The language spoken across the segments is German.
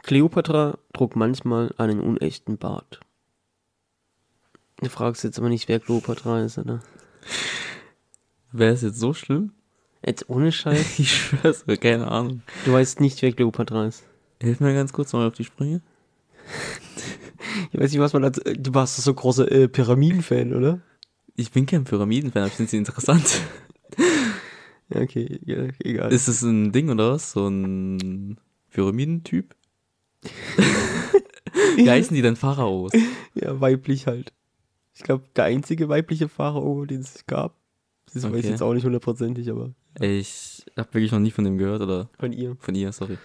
Kleopatra trug manchmal einen unechten Bart. Du fragst jetzt aber nicht, wer Kleopatra ist, oder? Wäre es jetzt so schlimm? Jetzt ohne Scheiß. Ich schwör's, keine Ahnung. Du weißt nicht, wer Kleopatra ist. Hilf mir ganz kurz mal auf die Sprünge. Ich weiß nicht, was man als. Du warst so großer äh, Pyramiden-Fan, oder? Ich bin kein Pyramidenfan, aber ich finde sie interessant. Ja, okay, egal. Ist es ein Ding oder was? So ein Pyramidentyp? Wie heißen die denn Pharaos? ja, weiblich halt. Ich glaube, der einzige weibliche Pharao, den es gab. Das weiß ich Okay. jetzt auch nicht hundertprozentig, aber Ich habe wirklich noch nie von dem gehört oder von ihr. von ihr, sorry.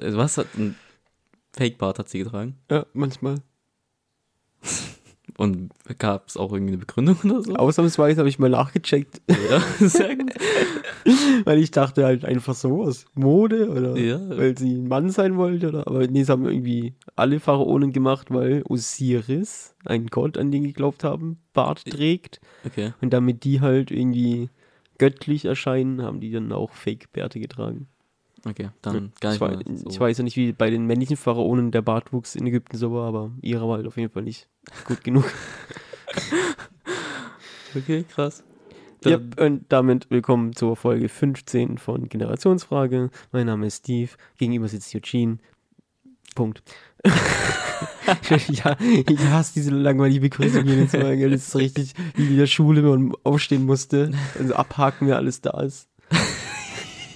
Was hat ein Fake-Bart hat sie getragen? Ja, manchmal. Und gab es auch irgendwie eine Begründung oder so? Ausnahmsweise habe ich mal nachgecheckt, Ja, sehr gut. weil ich dachte halt einfach so aus Mode oder Ja. weil sie ein Mann sein wollte. Oder, aber nee, es haben irgendwie alle Pharaonen gemacht, weil Osiris, ein Gott, an den geglaubt haben, Bart trägt. Okay. Und damit die halt irgendwie göttlich erscheinen, haben die dann auch Fake-Bärte getragen. Okay, dann gar ich, nicht wei- mehr so. ich weiß ja nicht, wie bei den männlichen Pharaonen der Bartwuchs in Ägypten so war, aber ihrer war halt auf jeden Fall nicht gut genug. Okay, krass. ja, und damit willkommen zur Folge 15 von Generationsfrage. Mein Name ist Steve, gegenüber sitzt Eugene. Punkt. ja, ich hasse diese langweilige Begrüßung jedes Mal. Das ist richtig wie in der Schule, wenn man aufstehen musste. Also abhaken, wer alles da ist.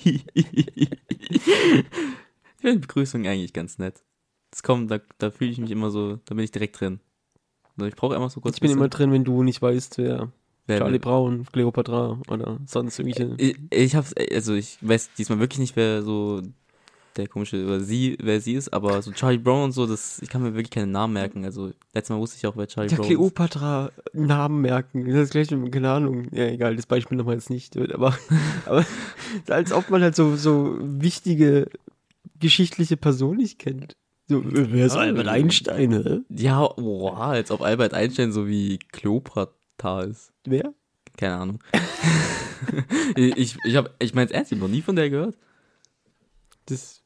ich finde Begrüßung eigentlich ganz nett. Das kommt, da, da fühle ich mich immer so, da bin ich direkt drin. Also ich brauche einfach so kurz. Ich bin bisschen- immer drin, wenn du nicht weißt, wer wer- Charlie Brown, Cleopatra oder sonst irgendwelche. Ich, ich hab's, also ich weiß diesmal wirklich nicht, wer so der komische, oder sie, wer sie ist, aber so Charlie Brown und so, das, ich kann mir wirklich keinen Namen merken. Also letztes Mal wusste ich auch, wer Charlie Der Brown ist. Kleopatra Namen merken. Das ist gleich, keine Ahnung. Ja, egal, das Beispiel nochmal jetzt nicht. Aber, aber als ob man halt so, so wichtige geschichtliche Personen nicht kennt. So, wer ist Albert Einstein, hä? Ja, wow, als ob Albert Einstein so wie Kleopatra ist. Wer? Keine Ahnung. ich ich, hab, ich mein's ernst, ich hab noch nie von der gehört. Das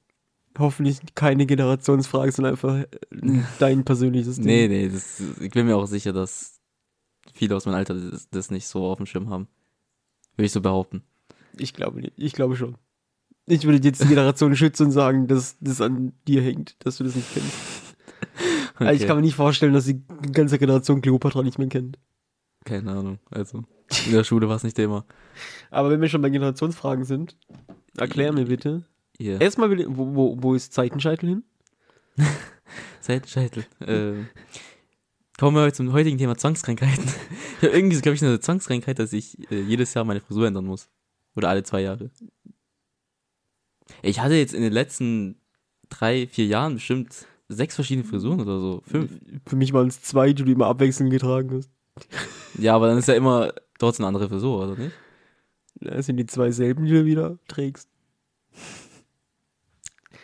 hoffentlich keine Generationsfrage, sondern einfach äh, dein persönliches Ding. Nee, nee, das, ich bin mir auch sicher, dass viele aus meinem Alter das, das nicht so auf dem Schirm haben. Würde ich so behaupten. Ich glaube nicht. Ich glaube schon. Ich würde jetzt die Generation schützen und sagen, dass das an dir hängt, dass du das nicht kennst. Also ich Okay. kann mir nicht vorstellen, dass die ganze Generation Kleopatra nicht mehr kennt. Keine Ahnung. Also, in der Schule war es nicht Thema. Aber wenn wir schon bei Generationsfragen sind, erklär mir bitte. Hier. Erstmal, will- wo, wo, wo ist Zeitenscheitel hin? Seitenscheitel. äh, kommen wir zum heutigen Thema Zwangskrankheiten. Ich habe irgendwie, glaube ich, eine Zwangskrankheit, dass ich äh, jedes Jahr meine Frisur ändern muss. Oder alle zwei Jahre. Ich hatte jetzt in den letzten drei, vier Jahren bestimmt sechs verschiedene Frisuren oder so. Fünf. Für mich waren es zwei, die du immer abwechselnd getragen hast. Ja, aber dann ist ja immer trotzdem eine andere Frisur, oder nicht? Das sind die zwei selben, die du wieder trägst.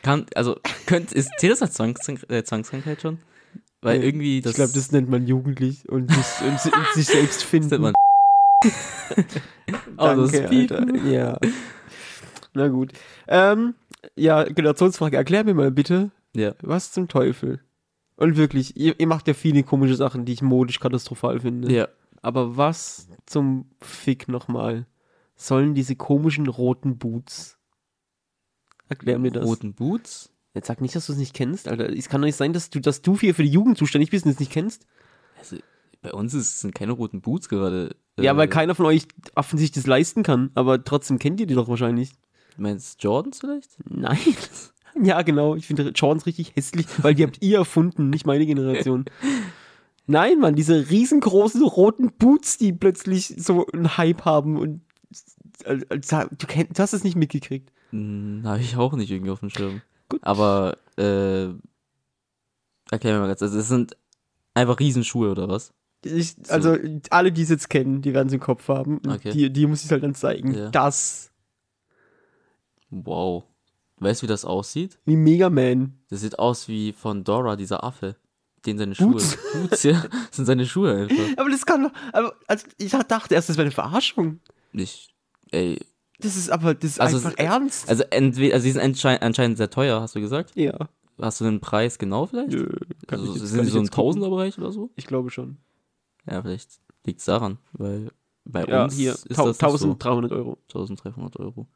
Kann, also, könnt, ist, zählt das als Zwangskrank äh, Zwangskrankheit schon? Weil Nee, irgendwie das. ich glaube, das nennt man jugendlich und, sich- und, und sich selbst finden. das nennt man. oh, das Danke. Alter. Ja. Na gut. Ähm, ja, Generationsfrage. Erklär mir mal bitte, Ja. was zum Teufel? Und wirklich, ihr, ihr macht ja viele komische Sachen, die ich modisch katastrophal finde. Ja. Aber was zum Fick nochmal sollen diese komischen roten Boots? Erklär mir das. Roten Boots? Jetzt sag nicht, dass du es nicht kennst, Alter. Es kann doch nicht sein, dass du, dass du hier für die Jugend zuständig bist und es nicht kennst. Also, bei uns ist, sind keine roten Boots gerade. Ja, äh, weil keiner von euch offensichtlich das leisten kann. Aber trotzdem kennt ihr die doch wahrscheinlich. Du meinst Jordans vielleicht? Nein. Ja, genau. Ich finde Jordans richtig hässlich, weil die habt ihr erfunden, nicht meine Generation. Nein, Mann, diese riesengroßen roten Boots, die plötzlich so einen Hype haben und als- als- du, kenn, du hast es nicht mitgekriegt. Hm, habe ich auch nicht irgendwie auf dem Schirm. Gut. Aber, äh, erklär mir mal ganz, also es sind einfach Riesenschuhe oder was? Ich, also alle, die es jetzt kennen, die werden es im Kopf haben. Okay. Die, die muss ich halt dann zeigen. Ja. Das, Wow. Weißt du, wie das aussieht? wie Mega Man. Das sieht aus wie von Dora, dieser Affe. Den seine Schuhe. Boots. Ja. Das sind seine Schuhe einfach. Aber das kann doch, also ich dachte erst, das wäre eine Verarschung. Ich, ey. Das ist aber, das ist Also einfach es- ernst. Also entweder, also die sind anschein, anscheinend sehr teuer, hast du gesagt? ja. hast du den Preis genau vielleicht? Nö, kann also, ich jetzt- sind kann die so im. Tausenderbereich oder so? Ich glaube schon. Ja, vielleicht liegt es daran, weil bei Ja, uns hier, ist tau- das nicht so. 1300 Euro. 1300 Euro.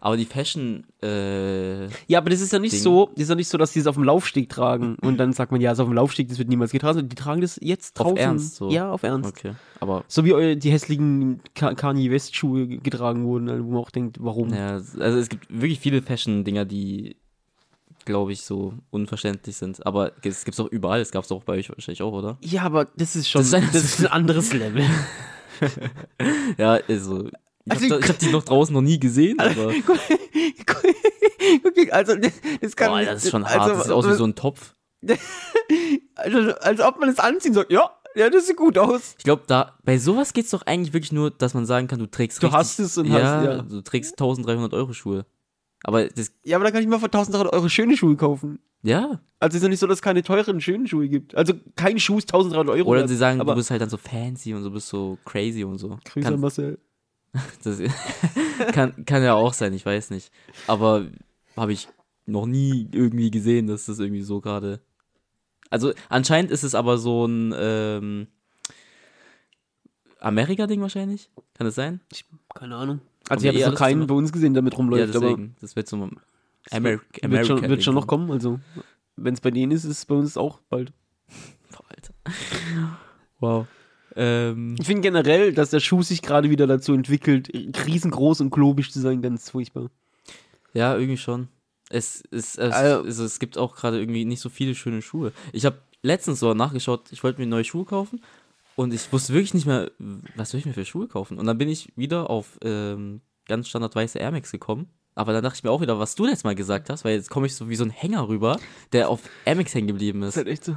Aber die Fashion, äh, Ja, aber das ist ja nicht Ding. so, das ist ja nicht so, dass die es auf dem Laufsteg tragen und dann sagt man, ja, ist auf dem Laufsteg, das wird niemals getragen. Die tragen das jetzt Auf draußen. Ernst, so? Ja, auf Ernst. okay. Aber, So wie die hässlichen Ka- Kanye West Schuhe ge- getragen wurden, wo man auch denkt, warum? ja, also es gibt wirklich viele Fashion-Dinger, die, glaube ich, so unverständlich sind. Aber es gibt's auch überall. Es gab es auch bei euch wahrscheinlich auch, oder? Ja, aber das ist schon, Das das ist ist, ein- ein anderes Level. Ja, also, ich Also- habe hab die noch draußen noch nie gesehen, aber, Guck, guck, also das, kann boah, das ist schon hart. Also, das sieht aus wie so ein Topf. also, als ob man es anziehen sagt, ja, ja, das sieht gut aus. Ich glaube, da bei sowas geht's doch eigentlich wirklich nur, dass man sagen kann, du trägst Du richtig, hast es und ja, hast- ja. du trägst 1300 Euro Schuhe. Aber das, Ja, aber dann kann ich mal für 1300 Euro schöne Schuhe kaufen. ja. Also ist ja nicht so, dass es keine teuren, schönen Schuhe gibt. Also kein Schuh ist 1300 Euro. Oder sie sagen, aber du bist halt dann so fancy und so bist so crazy und so. Grüße Kann, an Marcel. das, kann, kann ja auch sein, ich weiß nicht. Aber habe ich noch nie irgendwie gesehen, dass das irgendwie so gerade. Also anscheinend ist es aber so ein ähm, Amerika-Ding wahrscheinlich. Kann das sein? Ich, keine Ahnung. Also ich habe jetzt noch keinen bei uns gesehen, der mit rumläuft, ja, aber deswegen. Das wird so ein Ameri wird schon, wird schon noch America-Ding. kommen. Also wenn es bei denen ist, ist es bei uns auch bald. Boah, Alter. Wow. Ähm, Ich finde generell, dass der Schuh sich gerade wieder dazu entwickelt, riesengroß und globisch zu sein, ganz furchtbar. ja, irgendwie schon. Es, es, es, Also- also, es gibt auch gerade irgendwie nicht so viele schöne Schuhe. Ich habe letztens so nachgeschaut, ich wollte mir neue Schuhe kaufen und ich wusste wirklich nicht mehr, was soll ich mir für Schuhe kaufen. Und dann bin ich wieder auf ähm, ganz standard weiße Air Max gekommen. Aber dann dachte ich mir auch wieder, was du letztes Mal gesagt hast, weil jetzt komme ich so wie so ein Hänger rüber, der auf Air Max hängen geblieben Das ist. ist halt echt so.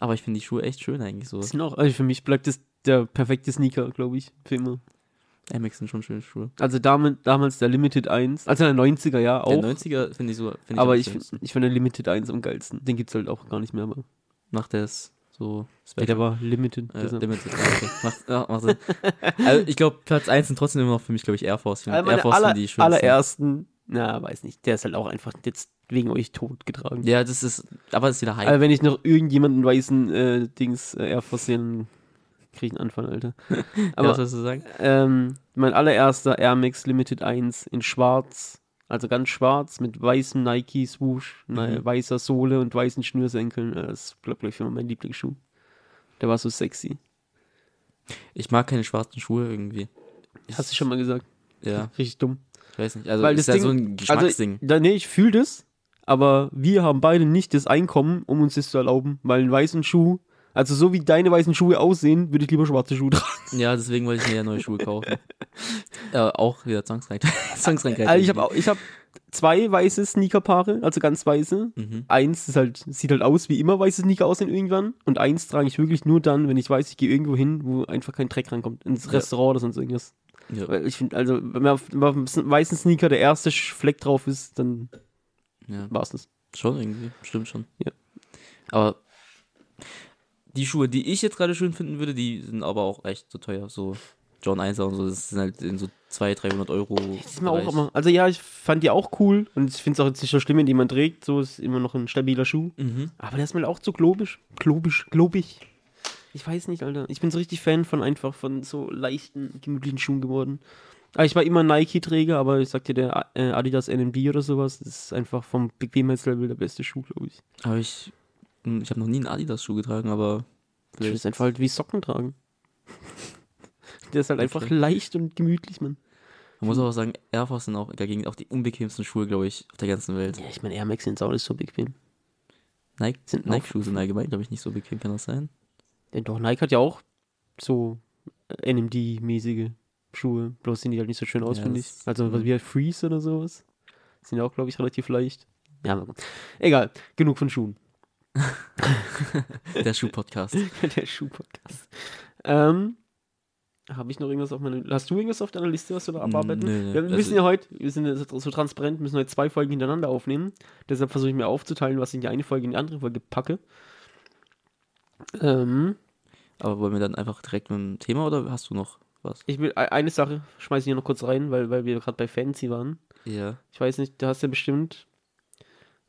Aber ich finde die Schuhe echt schön eigentlich so. Sind auch, also für mich bleibt das der perfekte Sneaker, glaube ich, für immer. Max sind schon schöne Schuhe. Also damit, damals der Limited 1, also der 90er, ja, auch. Der 90er finde ich so. Find ich aber ich, ich finde den Limited 1 am geilsten. Den gibt es halt auch gar nicht mehr, aber Macht der es so ja, der war Limited. Deshalb. Limited, okay. macht, ja, macht Sinn. Also ich glaube, Platz 1 sind trotzdem immer noch für mich, glaube ich, Air Force. Ich Also Air Force aller, sind die schönsten. allerersten, na, weiß nicht, der ist halt auch einfach jetzt wegen euch tot getragen. Ja, das ist, aber das ist wieder Hype. Aber wenn ich noch irgendjemanden weißen äh, Dings äh, Air Force sehe, dann krieg ich einen Anfall, Alter. ja, Aber was willst du sagen? ähm, mein allererster Air Max Limited 1 in schwarz, also ganz schwarz mit weißem Nike Swoosh, ne, Mhm. weißer Sohle und weißen Schnürsenkeln. Äh, Das ist, glaube ich, für mein Lieblingsschuh. Der war so sexy. Ich mag keine schwarzen Schuhe irgendwie. Hast du schon mal gesagt? Ja, Richtig dumm. Ich weiß nicht. Also Weil ist das ja so ein Geschmacksding. Also, da, nee, ich fühle das, aber wir haben beide nicht das Einkommen, um uns das zu erlauben, weil einen weißen Schuh, also so wie deine weißen Schuhe aussehen, würde ich lieber schwarze Schuhe tragen. ja, deswegen wollte ich mir ja neue Schuhe kaufen. äh, auch wieder. Zwangsreich. Also ich habe ich hab zwei weiße Sneakerpaare, also ganz weiße. Mhm. Eins ist halt, sieht halt aus, wie immer weiße Sneaker aussehen irgendwann. Und eins trage ich wirklich nur dann, wenn ich weiß, ich gehe irgendwo hin, wo einfach kein Dreck rankommt. Ins Ja. Restaurant oder sonst irgendwas. Ja, Weil ich finde, also, wenn man auf, auf einem weißen Sneaker der erste Fleck drauf ist, dann ja, war's das. schon irgendwie. Stimmt schon. Ja. Aber die Schuhe, die ich jetzt gerade schön finden würde, die sind aber auch echt so teuer. So John 1 und so, das sind halt in so 200, 300 Euro. Das ist mir auch immer. Also ja, ich fand die auch cool und ich finde es auch jetzt nicht so schlimm, wenn die man trägt. So ist immer noch ein stabiler Schuh. Mhm. Aber der ist mir auch zu globisch. Globisch, globig. Ich weiß nicht, Alter. Ich bin so richtig Fan von einfach von so leichten, gemütlichen Schuhen geworden. Aber ich war immer Nike-Träger, aber ich sag dir, der äh, Adidas NMD oder sowas, das ist einfach vom Bequemheitslevel der beste Schuh, glaube ich. Aber ich, ich habe noch nie einen Adidas-Schuh getragen, aber Das ist einfach halt wie Socken tragen. der ist halt einfach Okay. leicht und gemütlich, man. man muss auch sagen, Air Force sind auch dagegen auch die unbequemsten Schuhe, glaube ich, auf der ganzen Welt. Ja, ich meine, Air Max sind auch nicht so bequem. Nike, Sind Nike-Schuhe sind allgemein, glaube ich, nicht so bequem, kann das sein? Ja, doch, Nike hat ja auch so äh, NMD-mäßige Schuhe. Bloß sehen die halt nicht so schön aus, Ja, finde ich. Also was wie halt Freeze oder sowas. Sind ja auch, glaube ich, relativ leicht. Ja. Egal, genug von Schuhen. Der Schuh-Podcast. Der Schuhpodcast. Ähm, habe ich noch irgendwas auf meiner Hast du irgendwas auf deiner Liste, was du da abarbeiten? Nö, wir Also- müssen ja heute, wir sind ja so transparent, müssen heute zwei Folgen hintereinander aufnehmen. Deshalb versuche ich mir aufzuteilen, was ich in die eine Folge in die andere Folge packe. Ähm, Aber wollen wir dann einfach direkt mit dem Thema oder hast du noch was? ich will eine Sache schmeiße ich hier noch kurz rein, weil, weil wir gerade bei Fancy waren. Ja. Ich weiß nicht, du hast ja bestimmt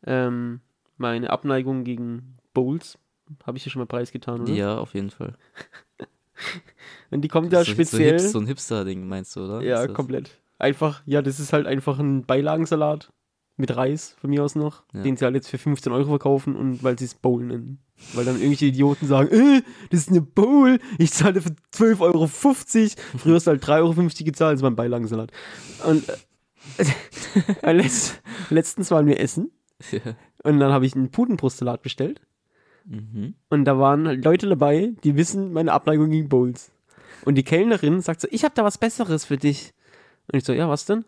ähm, meine Abneigung gegen Bowls habe ich hier schon mal preisgetan, oder? Ja, auf jeden Fall. Und die kommt ja so, speziell. So, ein Hipster-Ding, meinst du, oder? ja, komplett. Einfach, ja, das ist halt einfach ein Beilagensalat mit Reis von mir aus noch, Ja. den sie halt jetzt für 15 Euro verkaufen und weil sie es Bowl nennen. Weil dann irgendwelche Idioten sagen, äh, das ist eine Bowl, ich zahle für 12,50 Euro. Früher hast du halt 3,50 Euro gezahlt, das war ein Beilagensalat. Und äh, letzt, letztens waren wir essen Ja. Und dann habe ich einen Putenbrustsalat bestellt. Mhm. Und da waren halt Leute dabei, die wissen meine Abneigung gegen Bowls. Und die Kellnerin sagt so, ich habe da was Besseres für dich. Und ich so, ja, was denn?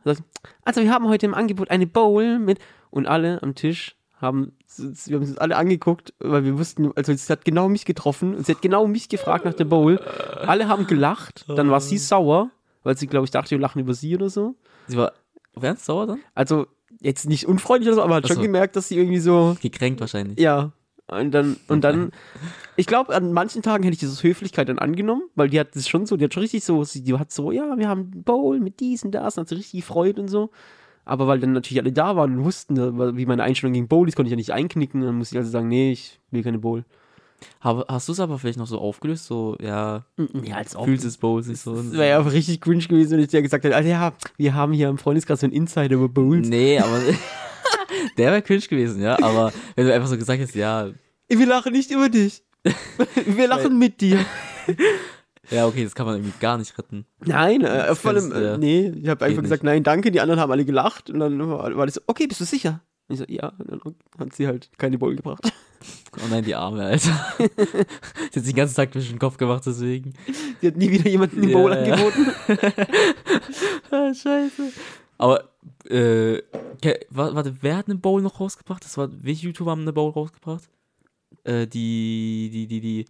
Also wir haben heute im Angebot eine Bowl mit und alle am Tisch haben, wir haben uns alle angeguckt, weil wir wussten, also sie hat genau mich getroffen und sie hat genau mich gefragt nach der Bowl. Alle haben gelacht, dann war sie sauer, weil sie, glaube ich, dachte, wir lachen über sie oder so. Sie war ernst sauer dann? Also jetzt nicht unfreundlich oder so, aber hat Ach schon gemerkt, dass sie irgendwie so, Gekränkt wahrscheinlich. ja. Und dann, und dann, ich glaube, an manchen Tagen hätte ich das aus Höflichkeit dann angenommen, weil die hat das schon so, die hat schon richtig so, sie- die hat so, ja, wir haben einen Bowl mit dies und das, und hat sich richtig gefreut und so. Aber weil dann natürlich alle da waren und wussten, wie meine Einstellung gegen Bowl ist, konnte ich ja nicht einknicken, dann musste ich also sagen, nee, ich will keine Bowl. Hast du es aber vielleicht noch so aufgelöst? So, ja, Ja, als fühlst es Bowls nicht so? Das wäre ja auch richtig cringe gewesen, wenn ich dir gesagt hätte, Alter, ja, wir haben hier im Freundeskreis so einen Insider über Bowls. Nee, aber der wäre cringe gewesen, ja. Aber wenn du einfach so gesagt hättest, ja, Wir lachen nicht über dich. wir lachen mit dir. ja, okay, das kann man irgendwie gar nicht retten. Nein, äh, vor allem, äh, nee, ich habe einfach gesagt, nein, danke, die anderen haben alle gelacht und dann war, war das so, okay, bist du sicher? Und ich so, ja, und dann hat sie halt keine Bowl gebracht. Oh nein, die Arme, Alter. Sie hat sich den ganzen Tag durch den Kopf gemacht, deswegen. Sie hat nie wieder jemanden die Ja, Bowl ja. angeboten. Ah, scheiße. Aber, äh, warte, wer hat eine Bowl noch rausgebracht? Das war, welche YouTuber haben eine Bowl rausgebracht? Äh, die, die, die, die,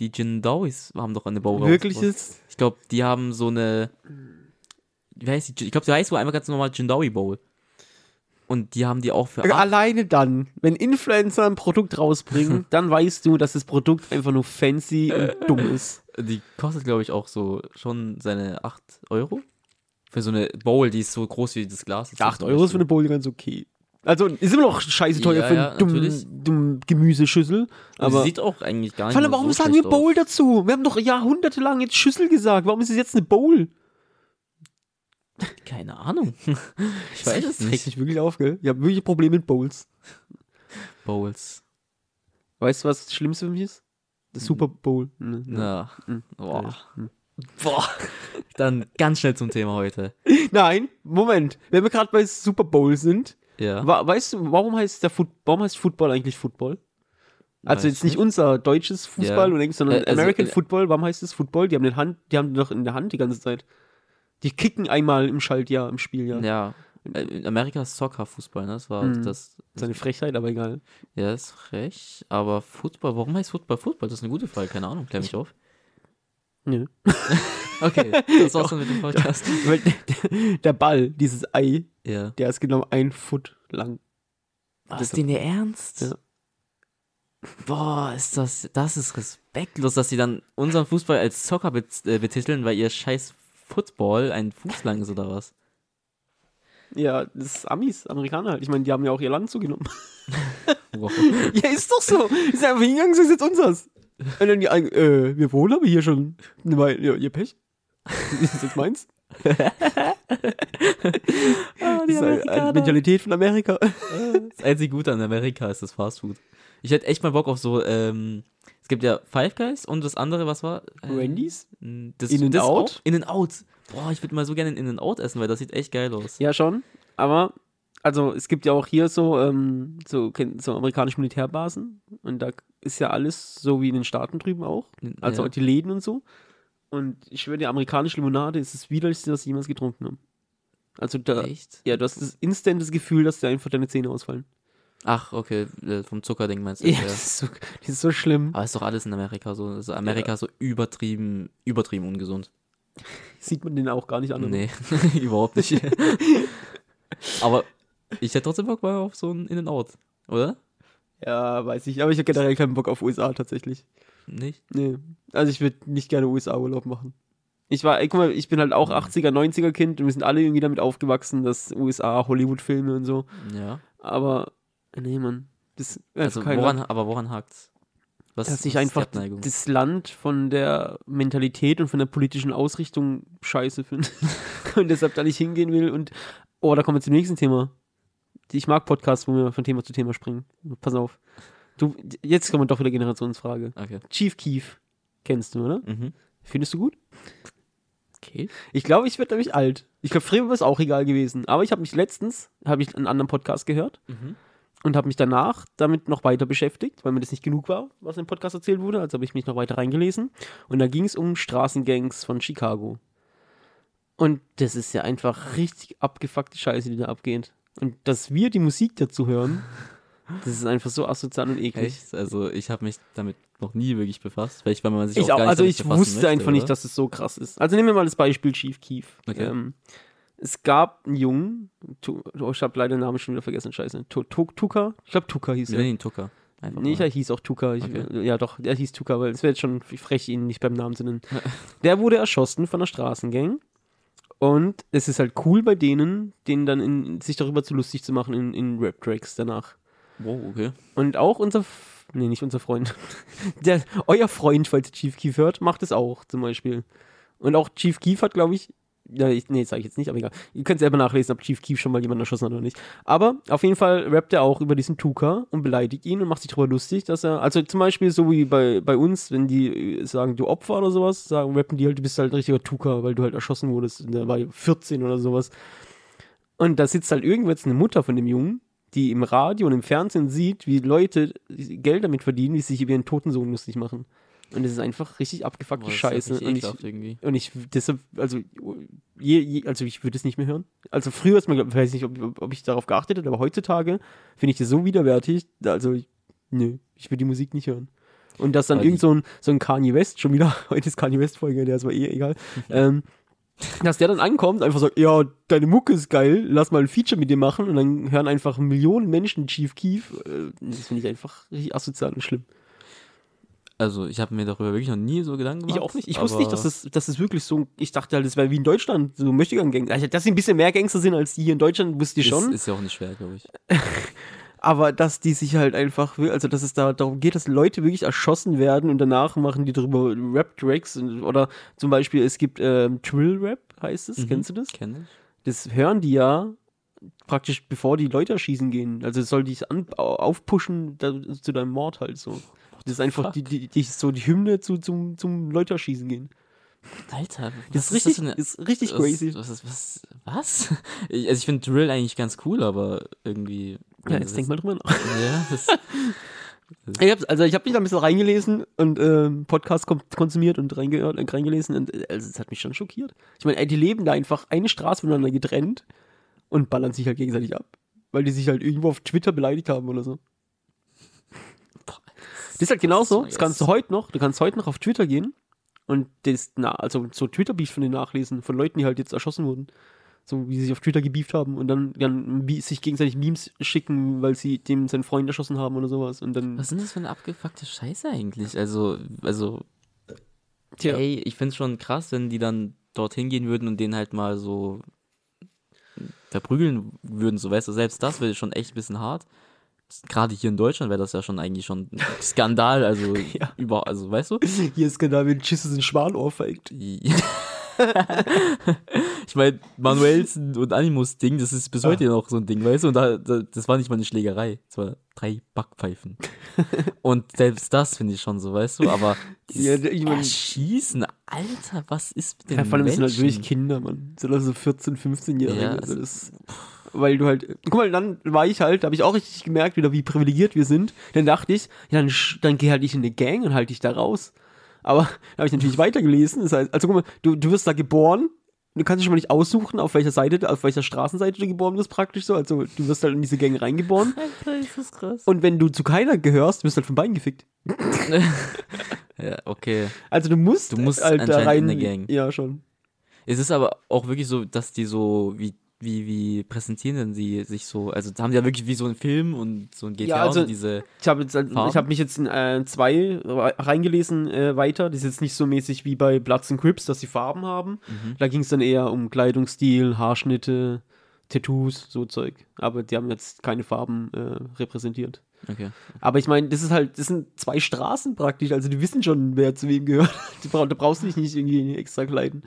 die Jindawis haben doch eine Bowl rausgebracht. Wirkliches. Ich glaube, die haben so eine, wie heißt die? Ich glaube, die heißt wohl einfach ganz normal Jindawi Bowl. Und die haben die auch für acht- Alleine dann, wenn Influencer ein Produkt rausbringen, dann weißt du, dass das Produkt einfach nur fancy und dumm ist. Die kostet, glaube ich, auch so schon seine 8 Euro. Für so eine Bowl, die ist so groß wie das Glas. Das 8 Euro ist für eine Bowl ganz okay. Also ist immer noch scheiße teuer Ja, für ja, eine dumme natürlich. dumm Gemüseschüssel. Aber sieht auch eigentlich gar nicht vor allem, warum so sagen wir schlecht aus. Bowl dazu? Wir haben doch jahrhundertelang jetzt Schüssel gesagt. Warum ist es jetzt eine Bowl? Keine Ahnung. ich weiß es Das regt nicht. mich wirklich auf, gell? Ich habe wirklich Probleme mit Bowls. Bowls. Weißt du, was das Schlimmste für mich ist? Das Super Bowl. Ne, ne. Na. Mhm. Boah. Mhm. Boah. Dann ganz schnell zum Thema heute. Nein, Moment. Wenn wir gerade bei Super Bowl sind, Ja. wa weißt du, warum heißt der Foot warum heißt Football eigentlich Football? Also Weiß jetzt nicht unser deutsches Fußball Ja. sondern Äh, also, American äh, Football. Warum heißt es Football? Die haben den Hand, die haben den doch in der Hand die ganze Zeit. Die kicken einmal im Schaltjahr, im Spieljahr. Ja. Äh, In Amerika ist Soccer Fußball, ne? Das war Mhm. das. Seine Frechheit, aber egal. Ja, ist frech. Aber Football, warum heißt Football Football? Das ist eine gute Frage, keine Ahnung. Klär mich auf. Nö. Okay, das war's dann mit dem Podcast. Weil der, Ball, dieses Ei, Ja. der ist genau ein Foot lang. Was, den ihr ernst? Ja. Boah, ist das, das ist respektlos, dass sie dann unseren Fußball als Soccer bet äh, betiteln, weil ihr scheiß Football ein Fuß lang ist oder was? Ja, das ist Amis, Amerikaner halt. Ich meine, die haben ja auch ihr Land zugenommen. Wow. ja, ist doch so. Sind einfach hingegangen, so ist jetzt unseres. Und dann die, äh, wir wohnen aber hier schon. Ja, ihr Pech. ist das jetzt meins? Ah, Das ist eine, Mentalität von Amerika. Das einzige Gute an Amerika ist das Fastfood. Ich hätte echt mal Bock auf so, ähm, es gibt ja Five Guys und das andere, was war? Äh, Wendy's? Das, In and das Out? auch? In and Out. Boah, ich würde mal so gerne in and Out essen, weil das sieht echt geil aus. Ja, schon. Aber, also, es gibt ja auch hier so, ähm, so, so amerikanische Militärbasen. Und da ist ja alles so wie in den Staaten drüben auch. Also ja. die Läden und so. Und ich schwöre, die amerikanische Limonade ist das widerlichste, was ich jemals getrunken habe. Also da, Echt? ja, du hast das instantes Gefühl, dass dir einfach deine Zähne ausfallen. Ach, okay, äh, vom Zuckerding meinst du? Ja, das ist so, das ist so schlimm. Aber ist doch alles in Amerika so. Also Amerika ist so übertrieben, übertrieben ungesund. Sieht man den auch gar nicht an. Nee, überhaupt nicht. Aber ich hätte trotzdem Bock mal auf so ein In-N-Out, oder? Ja, weiß ich. Aber ich habe generell keinen Bock auf USA tatsächlich. Nicht? Nee. Also ich würde nicht gerne USA-Urlaub machen. Ich war, ey, guck mal, ich bin halt auch 80er, 90er Kind und wir sind alle irgendwie damit aufgewachsen, dass USA, Hollywood-Filme und so. Ja. Aber, nee, Mann. Das ist Also woran, aber woran hakt's? Was, dass die einfach das Land von der Mentalität und von der politischen Ausrichtung scheiße findet und deshalb da nicht hingehen will und oh, da kommen wir zum nächsten Thema. Ich mag Podcasts, wo wir von Thema zu Thema springen. Pass auf. Du, jetzt kommt doch wieder Generationsfrage. Okay. Chief Keef kennst du, oder? Mhm. Findest du gut? Okay. Ich glaube, ich werde nämlich alt. Ich glaube, früher wäre es auch egal gewesen. Aber ich habe mich letztens, habe ich einen anderen Podcast gehört Mhm. und habe mich danach damit noch weiter beschäftigt, weil mir das nicht genug war, was im Podcast erzählt wurde. Also habe ich mich noch weiter reingelesen. Und da ging es um Straßengangs von Chicago. Und das ist ja einfach richtig abgefuckte Scheiße, die da abgeht. Und dass wir die Musik dazu hören, das ist einfach so asozial und eklig. Echt? Also ich habe mich damit noch nie wirklich befasst. Vielleicht, weil man sich Ich auch auch, gar nicht also ich wusste möchte, einfach nicht, oder? dass es so krass ist. Also nehmen wir mal das Beispiel Chief Keef. Okay. Ähm, es gab einen Jungen, Tu- oh, ich habe leider den Namen schon wieder vergessen, scheiße. Tu- Tu- Tuka? Ich glaube Tuka hieß er. ihn Tucker. Einfach Nee, mal. er hieß auch Tuka. Ich, Okay. Ja, doch, er hieß Tuka, weil es wäre jetzt schon frech, ihn nicht beim Namen zu nennen. Der wurde erschossen von der Straßengang. Und es ist halt cool bei denen, denen dann in, sich darüber zu lustig zu machen in, in Rap-Tracks danach. Wow, okay. Und auch unser, nee, nicht unser Freund, der, euer Freund, falls Chief Keef hört, macht es auch zum Beispiel. Und auch Chief Keef hat, glaube ich, ja, ich, nee, sage ich jetzt nicht, aber egal. Ihr könnt selber nachlesen, ob Chief Keef schon mal jemanden erschossen hat oder nicht. Aber auf jeden Fall rappt er auch über diesen Tuka und beleidigt ihn und macht sich darüber lustig, dass er, also zum Beispiel so wie bei, bei uns, wenn die äh, sagen, du Opfer oder sowas, sagen, rappen die halt, du bist halt ein richtiger Tuka, weil du halt erschossen wurdest. Und der war 14 oder sowas. Und da sitzt halt irgendwo jetzt eine Mutter von dem Jungen, die im Radio und im Fernsehen sieht, wie Leute Geld damit verdienen, wie sie sich über ihren toten Sohn lustig machen. Und das ist einfach richtig abgefuckte Boah, Scheiße. Und ich, und ich, deshalb, also, je, je, also ich würde es nicht mehr hören. Also früher ist ich weiß nicht, ob, ob ich darauf geachtet hätte, aber heutzutage finde ich das so widerwärtig, also, ich, nö, ich will die Musik nicht hören. Und dass dann irgend so ein, so ein Kanye West, schon wieder, heute ist Kanye West-Folge, der ist aber eh egal, ähm, dass der dann ankommt, einfach sagt, ja, deine Mucke ist geil, lass mal ein Feature mit dir machen und dann hören einfach Millionen Menschen Chief Keef. Äh, das finde ich einfach richtig asozial und schlimm. Also ich habe mir darüber wirklich noch nie so Gedanken gemacht. Ich auch nicht. Ich wusste nicht, dass es, dass es wirklich so. Ich dachte halt, das wäre wie in Deutschland, so Möchtegern-Gang. Also, dass sie ein bisschen mehr Gangster sind als die hier in Deutschland, wusste ich schon. Ist, ist ja auch nicht schwer, glaube ich. aber dass die sich halt einfach, also dass es da darum geht, dass Leute wirklich erschossen werden und danach machen die darüber Rap-Tracks. Oder zum Beispiel, es gibt ähm, Trill-Rap, heißt es. Mhm. Kennst du das? Kenne ich. Das hören die ja praktisch bevor die Leute erschießen gehen. Also es soll dich an, aufpushen da, zu deinem Mord halt so. Das ist einfach die, die, die, so die Hymne zu, zum, zum Leute erschießen gehen. Alter, Das ist richtig, für eine- ist richtig was, crazy. Was, was, was? was? Ich, also ich finde Drill eigentlich ganz cool, aber irgendwie. Ja, jetzt denk mal drüber nach. Ja, das, Ich hab, also ich habe mich da ein bisschen reingelesen und ähm, Podcast konsumiert und reingehört, äh, reingelesen und äh, also es hat mich schon schockiert. Ich meine, ey, die leben da einfach eine Straße voneinander getrennt und ballern sich halt gegenseitig ab, weil die sich halt irgendwo auf Twitter beleidigt haben oder so. Das ist halt genauso. Das kannst du heute noch. Du kannst heute noch auf Twitter gehen und das, na, also so Twitter-Beef von denen nachlesen, von Leuten, die halt jetzt erschossen wurden. So wie sie sich auf Twitter gebieft haben und dann, dann sich gegenseitig Memes schicken, weil sie dem seinen Freund erschossen haben oder sowas. Und dann. was sind das für eine abgefuckte Scheiße eigentlich? Also, also, Tja. ey, ich finde es schon krass, wenn die dann dorthin gehen würden und den halt mal so verprügeln würden, so weißt du, selbst das wäre schon echt ein bisschen hart. Gerade hier in Deutschland wäre das ja schon eigentlich schon ein Skandal, also Ja. über, also weißt du? Hier ist genau, wenn Chisses in Schwanohr feigt. ich meine, Manuelsen und Animus-Ding, das ist bis Ah. heute noch so ein Ding, weißt du? Und da, da, das war nicht mal eine Schlägerei. Das war drei Backpfeifen. und selbst das finde ich schon so, weißt du? Aber Ja, ich mein- Erschießen, Alter, was ist mit den Ja, vor allem sind halt Menschen? wirklich Kinder, Mann. Sind also 14, 15-Jährige. Ja, also das, weil du halt, guck mal, dann war ich halt, da habe ich auch richtig gemerkt, wieder wie privilegiert wir sind. Dann dachte ich, ja, dann, dann geh halt nicht in eine Gang und halt dich da raus. Aber da habe ich natürlich weitergelesen. Das heißt, also guck mal, du, du wirst da geboren. Du kannst dich schon mal nicht aussuchen, auf welcher Seite, auf welcher Straßenseite du geboren bist, praktisch so. Also du wirst halt in diese Gang reingeboren. Alter, ist das krass. Und wenn du zu keiner gehörst, wirst du halt vom Bein gefickt. Ja, okay. Also du musst, Du musst halt da rein. in eine Gang. Ja, schon. Es ist aber auch wirklich so, dass die so, wie, wie, wie präsentieren denn sie sich so, also haben die ja wirklich wie so einen Film und so ein GTA Ja, also- und diese, Ich habe halt- habe mich jetzt in äh, zwei re- reingelesen äh, weiter. Das ist jetzt nicht so mäßig wie bei Bloods and Crips, dass sie Farben haben. Mhm. Da ging es dann eher um Kleidungsstil, Haarschnitte, Tattoos, so Zeug. Aber die haben jetzt keine Farben äh, repräsentiert. Okay. Aber ich meine, das ist halt, das sind zwei Straßen praktisch, also die wissen schon, wer zu wem gehört. Du brauchst, du brauchst dich nicht irgendwie extra kleiden.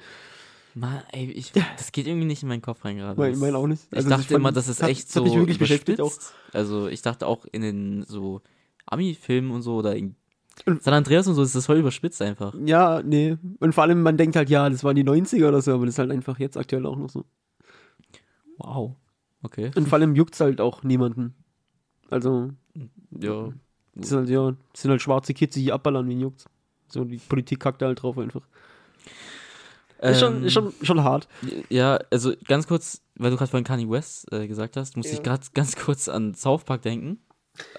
Mann, ey, ich, das geht irgendwie nicht in meinen Kopf rein gerade. Ich meine auch nicht. Ich Also dachte fand, immer, das ist echt so hat mich wirklich beschäftigt auch. Also ich dachte auch in den so Ami-Filmen und so oder in San Andreas und so ist das voll überspitzt einfach. Ja, nee. Und vor allem, man denkt halt, ja, das waren die 90er oder so, aber das ist halt einfach jetzt aktuell auch noch so. Wow. Okay. Und vor allem juckt's halt auch niemanden. Also, Ja. das sind halt, ja, das sind halt schwarze Kids, die hier abballern, wen juckt's. So, die Politik kackt da halt drauf einfach. Ist, schon, Ähm, ist schon, schon hart. Ja, also ganz kurz, weil du gerade vorhin Kanye West äh, gesagt hast, muss Ja. ich gerade ganz kurz an South Park denken.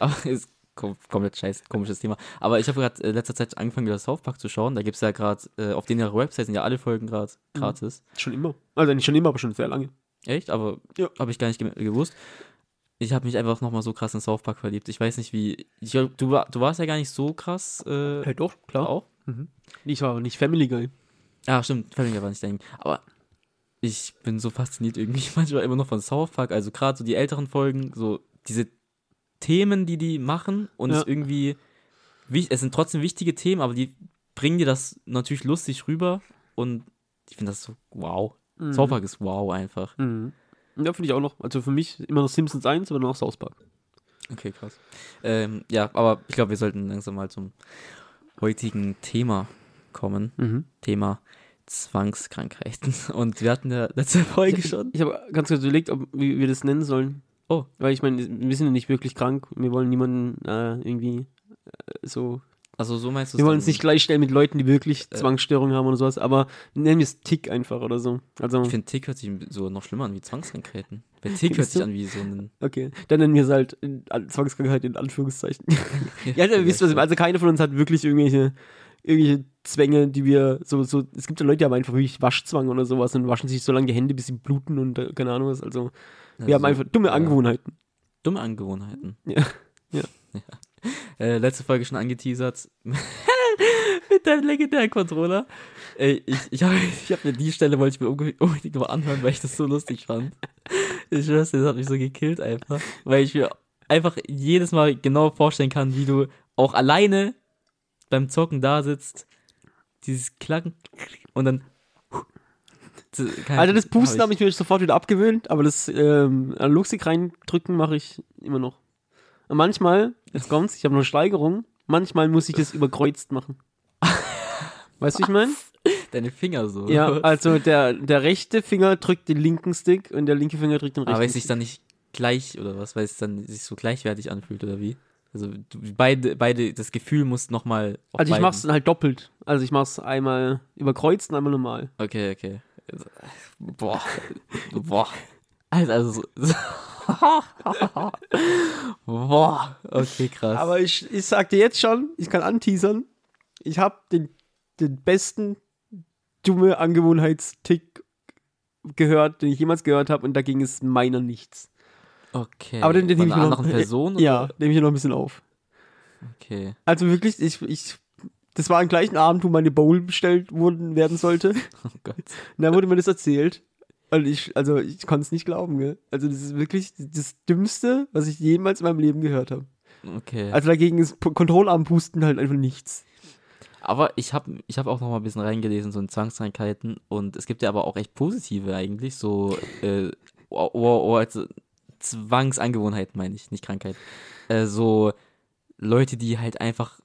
Aber ist kom komplett scheiß, komisches Thema. Aber ich habe gerade äh, letzter Zeit angefangen, wieder South Park zu schauen. Da gibt es ja gerade, äh, auf denen ihrer Website sind ja alle Folgen gerade Mhm. gratis. Schon immer. Also nicht schon immer, aber schon sehr lange. Echt? Aber Ja. habe ich gar nicht ge gewusst. Ich habe mich einfach nochmal so krass in South Park verliebt. Ich weiß nicht, wie. Ich, du, du warst ja gar nicht so krass äh, Halt doch, klar. auch. Ich war nicht Family Guy. Ah, stimmt, Family Guy war nicht dein. Aber ich bin so fasziniert irgendwie manchmal immer noch von South Park. Also gerade so die älteren Folgen, so diese Themen, die die machen und Ja. es irgendwie, es sind trotzdem wichtige Themen, aber die bringen dir das natürlich lustig rüber und ich finde das so wow. Mhm. South Park ist wow einfach. Mhm. Ja, finde ich auch noch. Also für mich immer noch Simpsons 1, aber noch South Park. Okay, krass. Ähm, ja, aber ich glaube, wir sollten langsam mal zum heutigen Thema kommen. Mhm. Thema Zwangskrankheiten. Und wir hatten ja letzte Folge schon. Ich habe ganz kurz überlegt, ob, wie wir das nennen sollen. Oh. Weil ich meine, wir sind ja nicht wirklich krank. Wir wollen niemanden äh, irgendwie äh, so. Also so meinst du Wir wollen uns nicht gleichstellen mit Leuten, die wirklich Äh. Zwangsstörungen haben oder sowas, aber nennen wir es Tick einfach oder so. Also, Ich finde, Tick hört sich so noch schlimmer an wie Zwangskrankheiten. Weil Tick hört sich an wie so ein. okay. Dann nennen wir es halt Zwangskrankheit in Anführungszeichen. ja, also, wisst ihr, was ich- also keiner von uns hat wirklich irgendwelche, irgendwelche Zwänge, die wir so, so, es gibt ja Leute, die haben einfach wirklich Waschzwang oder sowas und waschen sich so lange die Hände, bis sie bluten und äh, keine Ahnung was. Also, wir haben einfach dumme ja. Angewohnheiten. Dumme Angewohnheiten. Ja. Ja. Äh, letzte Folge schon angeteasert. Mit deinem legendären Controller. Ey, ich, ich habe ich hab mir die Stelle, wollte ich mir unbedingt unbedingt mal anhören, weil ich das so lustig fand. Ich schwör's dir, das hat mich so gekillt einfach. Weil ich mir einfach jedes Mal genau vorstellen kann, wie du auch alleine beim Zocken da sitzt, dieses Klacken und dann. Also das Pusten hab habe ich mir sofort wieder abgewöhnt, aber das ähm, Analogstick reindrücken mache ich immer noch. Und manchmal, jetzt kommt's, ich habe noch Steigerung, manchmal muss ich das überkreuzt machen. Weißt du, ich meine? Deine Finger so. Ja, also der, der rechte Finger drückt den linken Stick und der linke Finger drückt den rechten Aber es sich dann nicht gleich oder was, weil es dann sich so gleichwertig anfühlt oder wie? Also du, beide, beide, das Gefühl muss nochmal. Also ich beiden- mach's halt doppelt. Also ich mach's einmal überkreuzt und einmal normal. Okay, okay. Also, Boah. Boah. Also, also so. Boah. Okay, krass. Aber ich, ich sag dir jetzt schon, ich kann anteasern, ich habe den, den besten dumme Angewohnheitstick gehört, den ich jemals gehört habe und dagegen ist meiner nichts. Okay. aber den- den nehme ich einer noch- Person? Ja, nehme ich noch ein bisschen auf. Okay. Also wirklich, ich, ich, das war am gleichen Abend, wo meine Bowl bestellt wurden, werden sollte. Oh Gott. Und da wurde mir das erzählt. Und ich, also ich konnte es nicht glauben, gell? Also das ist wirklich das Dümmste, was ich jemals in meinem Leben gehört habe. Okay. Also dagegen ist Kontrollarmpusten halt einfach nichts. Aber ich habe ich hab auch noch mal ein bisschen reingelesen, so in Zwangskrankheiten. Und es gibt ja aber auch echt positive eigentlich, so äh, oh, oh, oh, also Zwangsangewohnheiten meine ich, nicht Krankheit. Äh, so Leute, die halt einfach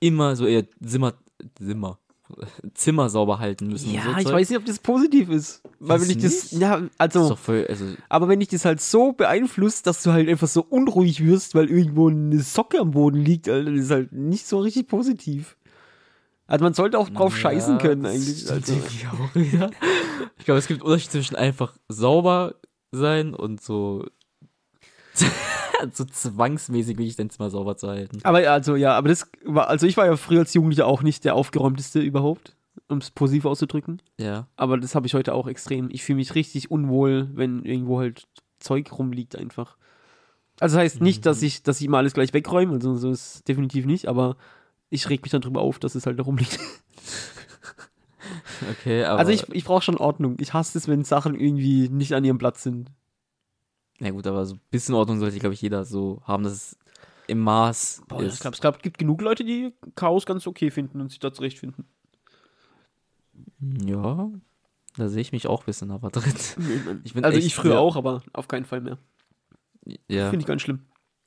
immer so ihr Zimmer, Zimmer, Zimmer sauber halten müssen. Ja, so ich Zeug. weiß nicht, ob das positiv ist. Weil wenn ich das, nicht? ja, Das also, voll, also, aber wenn ich das halt so beeinflusst, dass du halt einfach so unruhig wirst, weil irgendwo eine Socke am Boden liegt, Alter, das ist halt nicht so richtig positiv. Also man sollte auch drauf scheißen können das eigentlich. stimmt Also, irgendwie auch wieder. Ich glaube, es gibt einen Unterschied zwischen einfach sauber sein und so, so zwangsmäßig wirklich dein Zimmer sauber zu halten. aber ja, also ja, aber das war, also ich war ja früher als Jugendlicher auch nicht der aufgeräumteste überhaupt, um es positiv auszudrücken. Ja. Aber das habe ich heute auch extrem. Ich fühle mich richtig unwohl, wenn irgendwo halt Zeug rumliegt einfach. Also das heißt nicht, dass ich, dass ich immer alles gleich wegräume, also so ist definitiv nicht, aber ich reg mich dann drüber auf, dass es halt da rumliegt. Okay, aber. also ich, ich brauche schon Ordnung. Ich hasse es, wenn Sachen irgendwie nicht an ihrem Platz sind. Ja gut, aber so ein bisschen Ordnung sollte, glaube ich, jeder so haben. Das ist, im Maß Boah, ich ist. glaube, es glaub, gibt genug Leute, die Chaos ganz okay finden und sich da zurechtfinden. Ja, da sehe ich mich auch ein bisschen aber drin. Ich bin also echt ich früher sehr- auch, aber auf keinen Fall mehr. Ja. Finde ich ganz schlimm.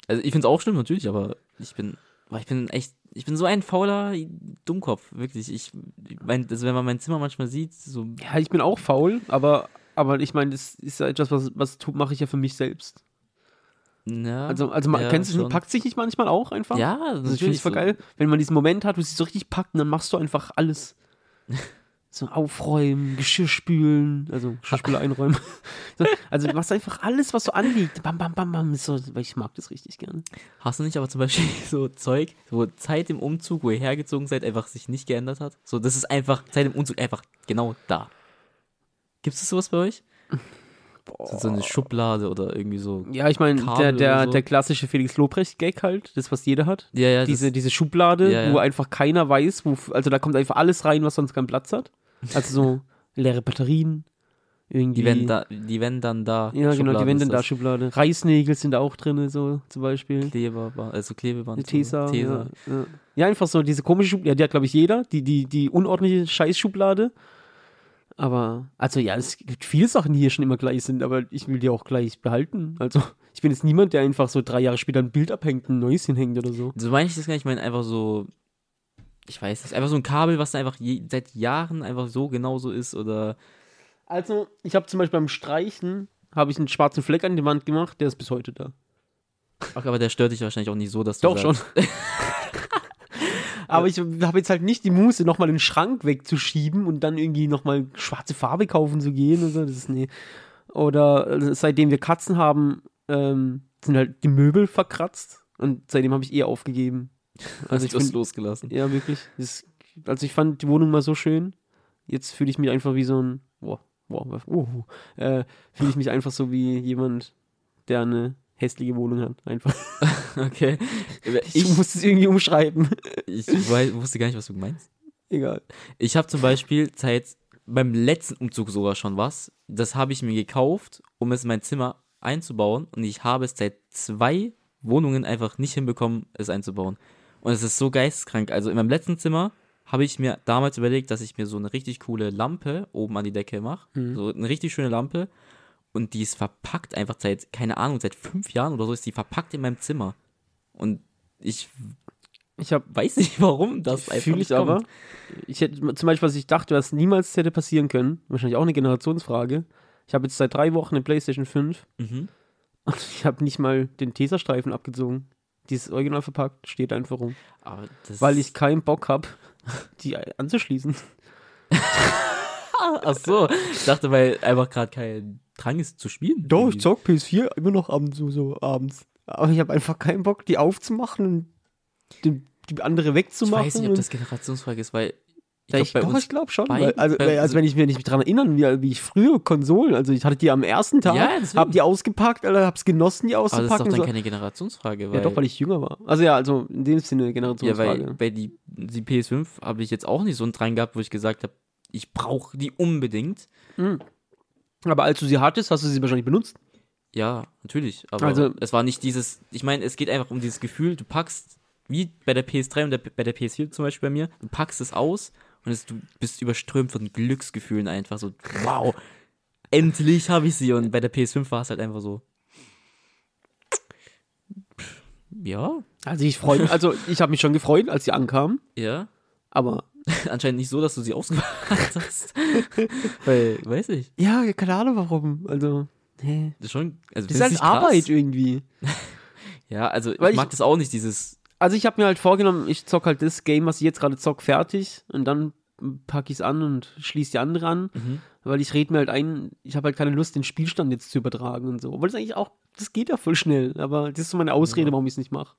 Also ich finde es auch schlimm, natürlich, aber ich bin, boah, ich bin echt, ich bin so ein fauler Dummkopf, wirklich. Ich, mein, also wenn man mein Zimmer manchmal sieht, so, Ja, ich bin auch faul, aber, aber ich meine, das ist ja etwas, was, was mache ich ja für mich selbst. ja. Also, also man ja, kennst du packt sich nicht manchmal auch einfach? Ja, Das ist natürlich voll so. geil, wenn man diesen Moment hat, wo es sich so richtig packt dann machst du einfach alles. So aufräumen, Geschirr spülen, also Geschirrspüler einräumen. So, also du machst einfach alles, was so anliegt. Bam, bam, bam, bam. So, weil ich mag das richtig gerne. Hast du nicht aber zum Beispiel so Zeug, wo Zeit im Umzug, wo ihr hergezogen seid, einfach sich nicht geändert hat? So, das ist einfach, Zeit im Umzug einfach genau da. Gibt es sowas bei euch? So, so eine Schublade oder irgendwie so. Ja, ich meine, der, der, so. der klassische Felix Lobrecht-Gag halt, das, was jeder hat. Ja, ja, diese, diese Schublade, Ja, ja. wo einfach keiner weiß, wo, also da kommt einfach alles rein, was sonst keinen Platz hat. Also so leere Batterien, irgendwie. die werden da, die werden dann da. ja, genau, die werden dann da. Schublade. Reißnägel sind da auch drin, so zum Beispiel. Kleber, also Klebeband. Tesa. Tesa. Ja, ja. ja, einfach so diese komische Schublade. Ja, die hat, glaube ich, jeder. Die, die, die unordentliche Scheißschublade. Aber, also ja, es gibt viele Sachen, die hier schon immer gleich sind, aber ich will die auch gleich behalten. Also, ich bin jetzt niemand, der einfach so drei Jahre später ein Bild abhängt, ein neues hinhängt oder so. So meine ich das gar nicht, ich meine einfach so, ich weiß nicht, einfach so ein Kabel, was da einfach je, seit Jahren einfach so genauso ist oder Also, ich habe zum Beispiel beim Streichen, habe ich einen schwarzen Fleck an die Wand gemacht, der ist bis heute da. ach, aber der stört dich wahrscheinlich auch nicht so, dass du Doch schon. Aber ich habe jetzt halt nicht die Muße, nochmal den Schrank wegzuschieben und dann irgendwie nochmal schwarze Farbe kaufen zu gehen und so. Das ist nee. Oder äh, seitdem wir Katzen haben, ähm, sind halt die Möbel verkratzt und seitdem habe ich eh aufgegeben. Also ich find, losgelassen. ja wirklich. Das, also ich fand die Wohnung mal so schön. Jetzt fühle ich mich einfach wie so ein, boah, boah, was- uh, äh, fühle ich mich einfach so wie jemand, der eine hässliche Wohnung hat. Einfach. Okay. Ich, Ich, muss es irgendwie umschreiben. ich weiß, wusste gar nicht, was du meinst. Egal. Ich habe zum Beispiel seit beim letzten Umzug sogar schon was. Das habe ich mir gekauft, um es in mein Zimmer einzubauen. Und ich habe es seit zwei Wohnungen einfach nicht hinbekommen, es einzubauen. Und es ist so geisteskrank. Also in meinem letzten Zimmer habe ich mir damals überlegt, dass ich mir so eine richtig coole Lampe oben an die Decke mache. So eine richtig schöne Lampe. Und die ist verpackt einfach seit, keine Ahnung, seit fünf Jahren oder so ist die verpackt in meinem Zimmer. Und ich Ich habe weiß nicht, warum das einfach Fühle nicht ich aber. Ich hätte zum Beispiel, was ich dachte, was niemals hätte passieren können, wahrscheinlich auch eine Generationsfrage. Ich habe jetzt seit drei Wochen eine PlayStation 5 Mhm. und ich habe nicht mal den Tesastreifen abgezogen. Die ist original verpackt, steht einfach rum. Weil ich keinen Bock habe, die anzuschließen. Ach so, ich dachte, weil einfach gerade kein Drang ist zu spielen. Doch, ich zock PS4 immer noch abends so, so abends. Aber ich habe einfach keinen Bock, die aufzumachen und die, die andere Ich wegzumachen. weiß nicht, ob das Generationsfrage ist, weil ich Ja, glaub, ich, doch, ich glaube schon. Weil, also, weil- also, wenn ich mir nicht dran erinnern, wie, wie ich früher Konsolen, also ich hatte die am ersten Tag, Ja, deswegen. hab die ausgepackt, Alter, hab's genossen, die aber das ist doch auszupacken. dann keine Generationsfrage, weil ja, doch, weil ich jünger war. Also ja, also in dem Sinne ja, Generationsfrage. weil bei die, die PS5 habe ich jetzt auch nicht so einen Drang gehabt, wo ich gesagt habe, ich brauche die unbedingt. Aber als du sie hattest, hast du sie wahrscheinlich benutzt. Ja, natürlich, aber Also- es war nicht dieses, ich meine, es geht einfach um dieses Gefühl, du packst, wie bei der PS3 und der, bei der PS4 zum Beispiel bei mir, du packst es aus und es, du bist überströmt von Glücksgefühlen einfach so, wow, endlich habe ich sie. Und bei der PS5 war es halt einfach so, ja, Also ich freue mich, also ich habe mich schon gefreut, als sie ankam, ja, aber anscheinend nicht so, dass du sie ausgepackt hast, weil, weiß ich, ja, keine Ahnung warum. Also, nee. das ist schon, also Das ist halt? Arbeit irgendwie. Ja, also ich Weil ich- mag das auch nicht, dieses, Also ich habe mir halt vorgenommen, ich zock halt das Game, was ich jetzt gerade zock, fertig und dann packe ich es an und schließe die andere an, Mhm. weil ich rede mir halt ein, ich habe halt keine Lust, den Spielstand jetzt zu übertragen und so. Obwohl das eigentlich auch, das geht ja voll schnell, aber das ist so meine Ausrede, warum ich es nicht mache.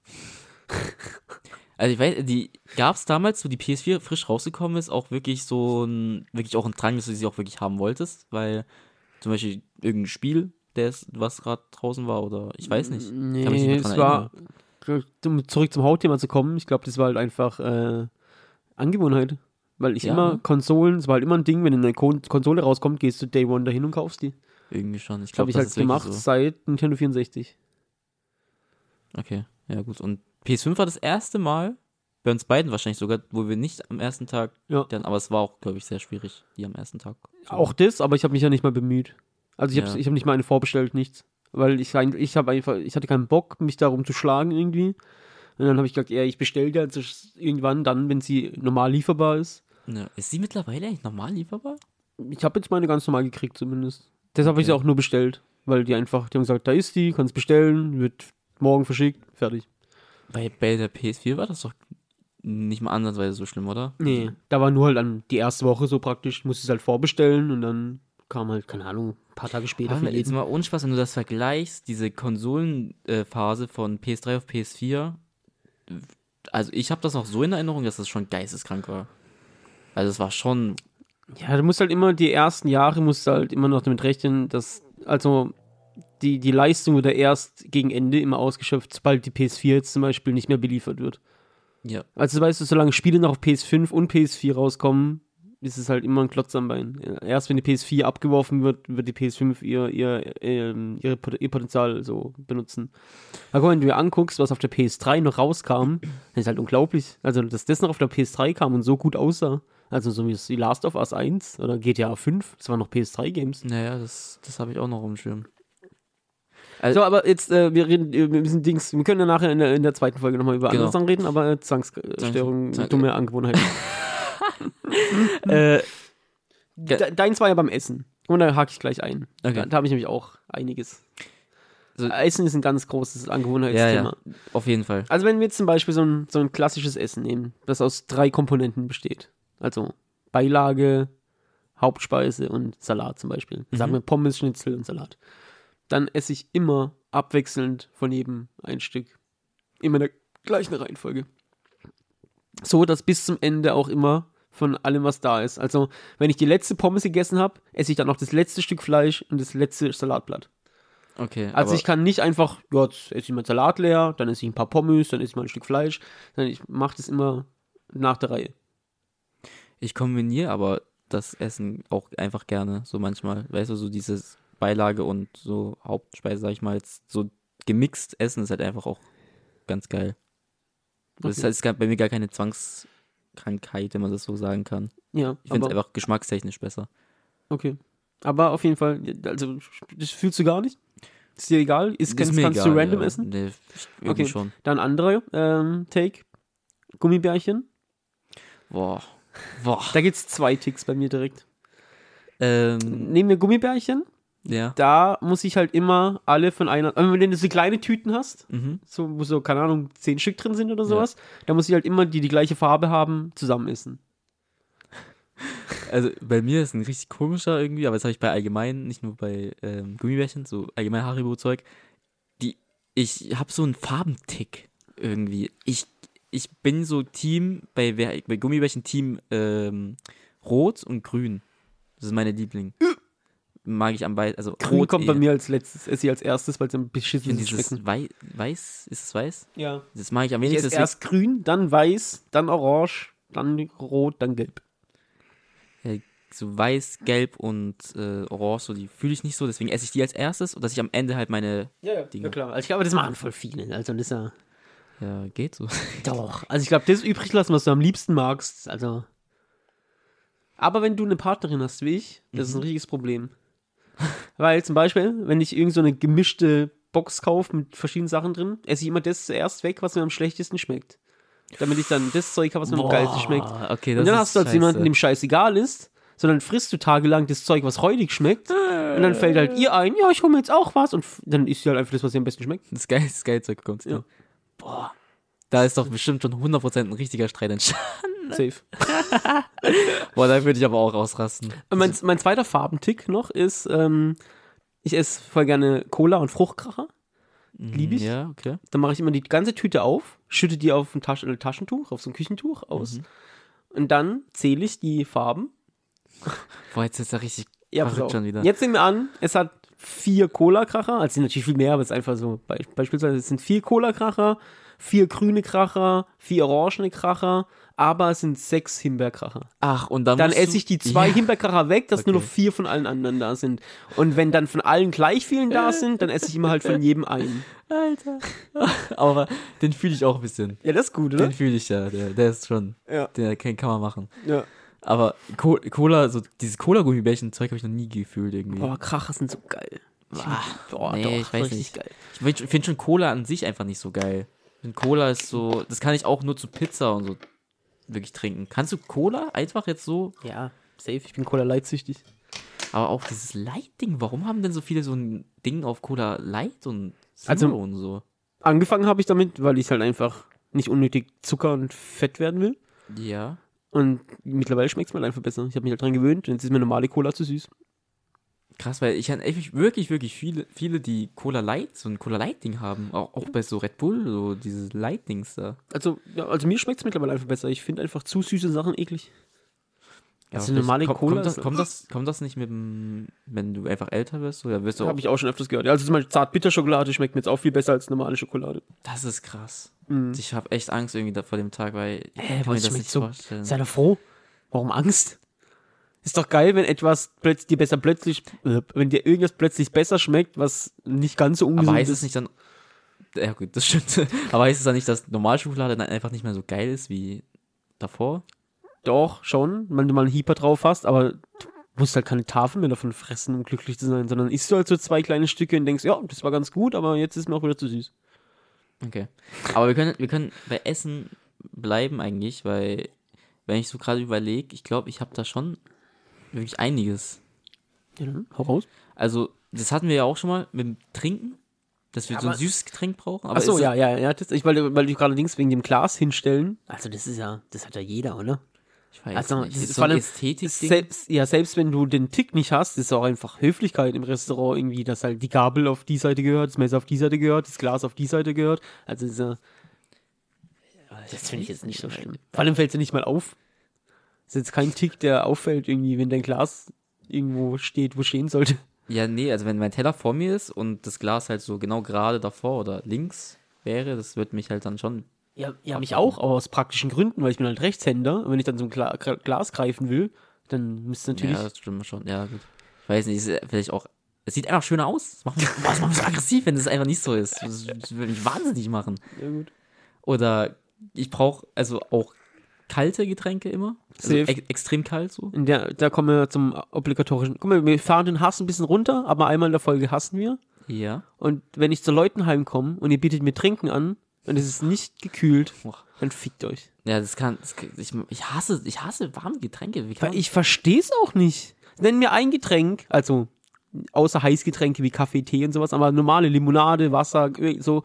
Also ich weiß, die gab es damals, wo die PS4 frisch rausgekommen ist, auch wirklich so ein, wirklich auch ein Drang, dass du sie auch wirklich haben wolltest, weil zum Beispiel irgendein Spiel, der ist, was gerade draußen war, oder ich weiß nicht. Nee, Kann mich nicht es war, um zurück zum Hauptthema zu kommen, ich glaube, das war halt einfach äh, Angewohnheit. Weil ich Ja, immer? Konsolen, es war halt immer ein Ding, wenn eine Kon Konsole rauskommt, gehst du Day One dahin und kaufst die. Irgendwie schon. Ich habe glaube, ich das halt wirklich gemacht so. seit Nintendo 64. Okay. Ja, gut. Und PS5 war das erste Mal, bei uns beiden wahrscheinlich sogar, wo wir nicht am ersten Tag, Ja. dann, aber es war auch, glaube ich, sehr schwierig, die am ersten Tag. zu- Auch das, aber ich habe mich ja nicht mal bemüht. Also ich habe Ja. ich hab nicht mal eine vorbestellt, nichts. Weil ich, ich habe einfach, ich hatte keinen Bock, mich darum zu schlagen irgendwie. Und dann habe ich gesagt, ja, ich bestelle die also irgendwann dann, wenn sie normal lieferbar ist. Ja. Ist sie mittlerweile eigentlich normal lieferbar? Ich habe jetzt meine ganz normal gekriegt zumindest. Deshalb habe ich sie auch nur bestellt. Weil die einfach, die haben gesagt, da ist die, kannst bestellen, wird morgen verschickt, fertig. Bei, bei der PS4 war das doch nicht mal ansatzweise so schlimm, oder? Nee, da war nur halt dann die erste Woche so praktisch, musste es halt vorbestellen und dann kam halt, keine Ahnung, ein paar Tage später Aber jetzt mal ohne Spaß, wenn du das vergleichst, diese Konsolenphase von PS3 auf PS4, also ich habe das noch so in Erinnerung, dass das schon geisteskrank war. Also es war schon, Ja, du musst halt immer, die ersten Jahre musst halt immer noch damit rechnen, dass, also die, die Leistung wurde erst gegen Ende immer ausgeschöpft, sobald die PS4 jetzt zum Beispiel nicht mehr beliefert wird. ja, Also weißt du, solange Spiele noch auf PS5 und PS4 rauskommen, ist es halt immer ein Klotz am Bein. Erst wenn die PS4 abgeworfen wird, wird die PS5 ihr, ihr, ähm, Pot- ihr Potenzial so benutzen. Aber wenn du dir anguckst, was auf der PS3 noch rauskam, das ist halt unglaublich. Also, dass das noch auf der PS3 kam und so gut aussah. Also, so wie Last of Us 1 oder GTA 5, das waren noch PS3-Games. naja, das, das habe ich auch noch auf dem Schirm. So, aber jetzt, äh, wir reden, äh, wir müssen Dings, wir können ja nachher in der, in der zweiten Folge nochmal über Genau. andere Sachen reden, aber äh, Zwangsstörungen, Zwang- dumme Angewohnheiten. äh, De deins war ja beim Essen. Und da hake ich gleich ein. Okay. Da, da habe ich nämlich auch einiges. So- Essen ist ein ganz großes Angewohnheitsthema. ja, auf jeden Fall. Also wenn wir jetzt zum Beispiel so ein, so ein klassisches Essen nehmen, das aus drei Komponenten besteht. Also Beilage, Hauptspeise und Salat zum Beispiel. Sagen wir Pommes, Schnitzel und Salat. Dann esse ich immer abwechselnd von jedem ein Stück. Immer in der gleichen Reihenfolge. So, dass bis zum Ende auch immer von allem, was da ist. Also, wenn ich die letzte Pommes gegessen habe, esse ich dann noch das letzte Stück Fleisch und das letzte Salatblatt. Okay, Also ich kann nicht einfach, ja, jetzt esse ich meinen Salat leer, dann esse ich ein paar Pommes, dann esse ich mal ein Stück Fleisch. Sondern ich mache das immer nach der Reihe. ich kombiniere aber das Essen auch einfach gerne, so manchmal. Weißt du, so dieses Beilage und so Hauptspeise, sag ich mal, jetzt so gemixt essen ist halt einfach auch ganz geil. Das Okay. ist halt bei mir gar keine Zwangskrankheit, wenn man das so sagen kann. Ja, Ich finde es einfach geschmackstechnisch besser. okay. Aber auf jeden Fall, also das fühlst du gar nicht? Ist dir egal? Ist, Ist kannst, mir kannst egal, du random ja. essen? Nee, Okay. schon. Dann andere ähm, Take. Gummibärchen. Boah. Boah. Da gibt's zwei Ticks bei mir direkt. Ähm, Nehmen wir Gummibärchen. Ja. Da muss ich halt immer alle von einer. Also wenn du so kleine Tüten hast, Mhm. so, wo so, keine Ahnung, zehn Stück drin sind oder Ja. sowas, da muss ich halt immer, die die gleiche Farbe haben, zusammen essen. Also bei mir ist ein richtig komischer irgendwie, aber das habe ich bei allgemein, nicht nur bei ähm, Gummibärchen, so allgemein Haribo-Zeug. Die, ich habe so einen Farbentick irgendwie. Ich, ich bin so Team, bei, bei Gummibärchen Team ähm, Rot und Grün. Das ist meine Liebling. Mag ich am besten, also Grün Rot kommt bei eher. mir als letztes, esse ich als erstes, weil es Ich finde ist. dieses schmecken. Wei weiß, ist es weiß? Ja. Das mag ich am Ich wenigsten. esse erst grün, dann weiß, dann orange, dann rot, dann gelb. äh, so weiß, gelb und äh, orange, so die fühle ich nicht so, deswegen esse ich die als erstes und dass ich am Ende halt meine, Ja, ja, Dinge. ja klar. Also ich glaube, das machen voll viele. Also das ist ja. ja, geht so. Doch. Also ich glaube, das übrig lassen, was du am liebsten magst. Also. Aber wenn du eine Partnerin hast wie ich, das ist ein richtiges Problem. Weil zum Beispiel, wenn ich irgend so eine gemischte Box kaufe mit verschiedenen Sachen drin, esse ich immer das zuerst weg, was mir am schlechtesten schmeckt. Damit ich dann das Zeug habe, was mir am geilsten schmeckt. Okay, das Und dann ist hast du als scheiße. jemanden, dem scheißegal ist, sondern frisst du tagelang das Zeug, was räudig schmeckt. Und dann fällt halt ihr ein, ja, ich hole mir jetzt auch was. Und dann isst sie halt einfach das, was ihr am besten schmeckt. Das geile, das geile Zeug kommt. Ja. Boah. Da ist doch bestimmt schon 100% ein richtiger Streit entstanden. Safe. Boah, da würde ich aber auch ausrasten. Und mein, mein zweiter Farbentick noch ist, ähm, ich esse voll gerne Cola und Fruchtkracher. Lieb ich. Ja, okay. Dann mache ich immer die ganze Tüte auf, schütte die auf ein äh, Taschentuch, auf so ein Küchentuch aus. Und dann zähle ich die Farben. Boah, jetzt ist er richtig Ja, schon wieder. Jetzt nehmen wir an, es hat vier Cola-Kracher, also sind natürlich viel mehr, aber es ist einfach so, be beispielsweise es sind vier Cola-Kracher, vier grüne Kracher, vier orangene Kracher, aber es sind sechs Himbeerkracher. Ach, und dann Dann esse ich die zwei Ja. Himbeerkracher weg, dass nur noch Okay. vier von allen anderen da sind. Und wenn dann von allen gleich vielen da sind, dann esse ich immer halt von jedem einen. Alter. Aber den fühle ich auch ein bisschen. Ja, das ist gut, Den fühle ich ja. Der, der ist schon. Ja. Der kann, kann man machen. ja. Aber Co Cola, so dieses Cola-Gummibärchen-Zeug habe ich noch nie gefühlt irgendwie. Boah, Kracher sind so geil. Ah, Boah, nee, doch, ich weiß richtig nicht. geil. Ich finde find schon Cola an sich einfach nicht so geil. Finde Cola ist so, das kann ich auch nur zu Pizza und so wirklich trinken. Kannst du Cola einfach jetzt so, Ja, safe. Ich bin Cola leitsüchtig. aber auch dieses Light-Ding, warum haben denn so viele so ein Ding auf Cola Light und Zero Also- und so? Angefangen habe ich damit, weil ich halt einfach nicht unnötig Zucker und Fett werden will. Ja. Und mittlerweile schmeckt es mir halt einfach besser. Ich habe mich halt dran gewöhnt. Jetzt ist mir normale Cola zu süß. Krass, weil ich habe echt wirklich, wirklich viele, viele, die Cola Light, so ein Cola Light-Ding haben. Auch, auch bei so Red Bull, so dieses Light-Dings da. Also, ja, also mir schmeckt es mittlerweile einfach besser. Ich finde einfach zu süße Sachen eklig. Ja, Also normale kommt, Cola Kommt das, kommt, das, kommt das nicht mit dem, wenn du einfach älter wirst? Oder wirst du Habe ich auch schon öfters gehört. Also zum Beispiel Zart-Bitter-Schokolade schmeckt mir jetzt auch viel besser als normale Schokolade. Das ist krass. Mhm. Ich habe echt Angst irgendwie vor dem Tag, weil ich Hä, mir was das nicht so? vorstellen. Sei doch froh. Warum Angst? Ist doch geil, wenn etwas plötzlich dir besser plötzlich, wenn dir irgendwas plötzlich besser schmeckt, was nicht ganz so ungesund Aber heißt ist. es nicht dann, ja gut, das stimmt. Aber heißt es dann nicht, dass Normalschokolade dann einfach nicht mehr so geil ist wie davor? Doch, schon, wenn du mal einen Heeper drauf hast, aber du musst halt keine Tafel mehr davon fressen, um glücklich zu sein, sondern isst du halt so zwei kleine Stücke und denkst, ja, das war ganz gut, aber jetzt ist mir auch wieder zu süß. Okay. Aber wir können, wir können bei Essen bleiben eigentlich, weil, wenn ich so gerade überlege, ich glaube, ich habe da schon wirklich einiges. Ja, dann hau raus. Also, das hatten wir ja auch schon mal mit dem Trinken, dass wir Ja, so ein süßes Getränk brauchen. Aber Achso, ja, ja, ja, das, ich, weil, weil du gerade Dings wegen dem Glas hinstellen. Also, das ist ja, das hat ja jeder, oder? Ich weiß Also, nicht. das Ist ist so ein allem- Ästhetik-Ding. Selbst, ja, selbst wenn du den Tick nicht hast, ist auch einfach Höflichkeit im Restaurant irgendwie, dass halt die Gabel auf die Seite gehört, das Messer auf die Seite gehört, das Glas auf die Seite gehört. Also, das, ist ja- das finde ich jetzt nicht so schlimm. Vor allem fällt es ja nicht mal auf. Das ist jetzt kein Tick, der auffällt irgendwie, wenn dein Glas irgendwo steht, wo stehen sollte. Ja, nee, also wenn mein Teller vor mir ist und das Glas halt so genau gerade davor oder links wäre, das wird mich halt dann schon. Ja, ja mich auch, aber aus praktischen Gründen, weil ich bin halt Rechtshänder und wenn ich dann so ein Gla Glas greifen will, dann müsste natürlich. Ja, das stimmt schon. Ja, gut. Ich weiß nicht, ist vielleicht auch. Es sieht einfach schöner aus. Das macht das macht mich so aggressiv, wenn es einfach nicht so ist. Das, das würde mich wahnsinnig machen. Ja, gut. Oder ich brauche also auch kalte Getränke immer. Also ex extrem kalt so. Der, da kommen wir zum obligatorischen. Guck mal, wir fahren den Hass ein bisschen runter, aber einmal in der Folge hassen wir. Ja. Und wenn ich zu Leuten heimkomme und ihr bietet mir Trinken an und es ist nicht gekühlt, dann fickt euch. Ja, das kann. Das, ich, ich hasse, ich hasse warme Getränke. Weil ich verstehe es auch nicht. Nenn mir ein Getränk, also außer Heißgetränke wie Kaffee, Tee und sowas, aber normale Limonade, Wasser, so,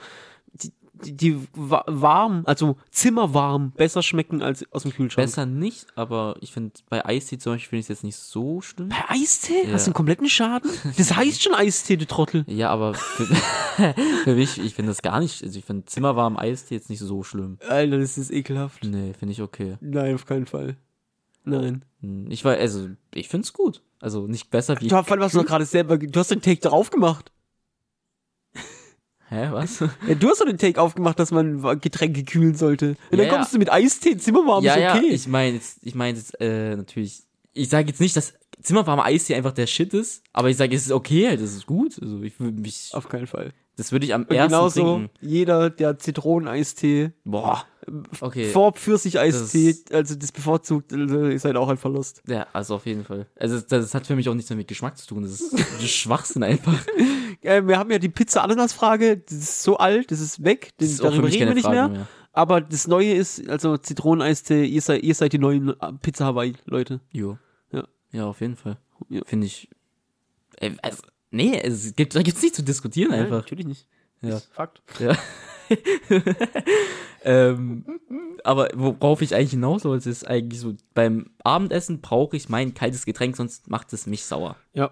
die, die, die wa- warm, also zimmerwarm, besser schmecken als aus dem Kühlschrank. besser nicht, aber ich finde bei Eistee zum Beispiel finde ich es jetzt nicht so schlimm. Bei Eistee? Ja. Hast du einen kompletten Schaden? Das heißt schon Eistee, du Trottel. Ja, aber für, für mich, ich finde das gar nicht. Also ich finde zimmerwarm Eistee jetzt nicht so schlimm. Alter, das ist ekelhaft. Nee, finde ich okay. Nein, auf keinen Fall. Nein. Hm, Ich war, also, ich finde es gut. Also nicht besser wie. Du hast, du gerade selber, du hast den Take drauf gemacht. Hä, was? Ja, du hast doch den Take aufgemacht, dass man Getränke kühlen sollte. Und Ja, dann kommst ja. du mit Eistee, Zimmerwarm ja, ist ja, okay. ich meine jetzt, ich meine jetzt, äh, natürlich. Ich sage jetzt nicht, dass zimmerwarme Eistee einfach der Shit ist, aber ich sage, es ist okay, halt, es ist gut. Also ich würde mich, auf keinen Fall. das würde ich am Und ersten genauso trinken. jeder, der Zitroneneistee, Boah. Okay. vor Pfirsicheistee, Das- also das bevorzugt, also ist halt auch ein Verlust. Ja, also auf jeden Fall. Also das, das hat für mich auch nichts mehr mit Geschmack zu tun. Das das ist Schwachsinn einfach. Äh, wir haben ja die Pizza-Ananas-Frage, das ist so alt, das ist weg, Das das, ist darüber reden wir nicht Frage mehr. mehr. Aber das Neue ist, also Zitroneneistee, ihr seid, ihr seid die neuen äh, Pizza Hawaii, Leute. Jo. Ja. Ja, auf jeden Fall. Ja. Finde ich. Äh, also, nee, es gibt, da gibt's nicht zu diskutieren Nein, einfach. natürlich nicht. Ja. Ist Fakt. Ja. ähm, aber worauf ich eigentlich hinaus wollte, ist eigentlich so, beim Abendessen brauche ich mein kaltes Getränk, sonst macht es mich sauer. Ja.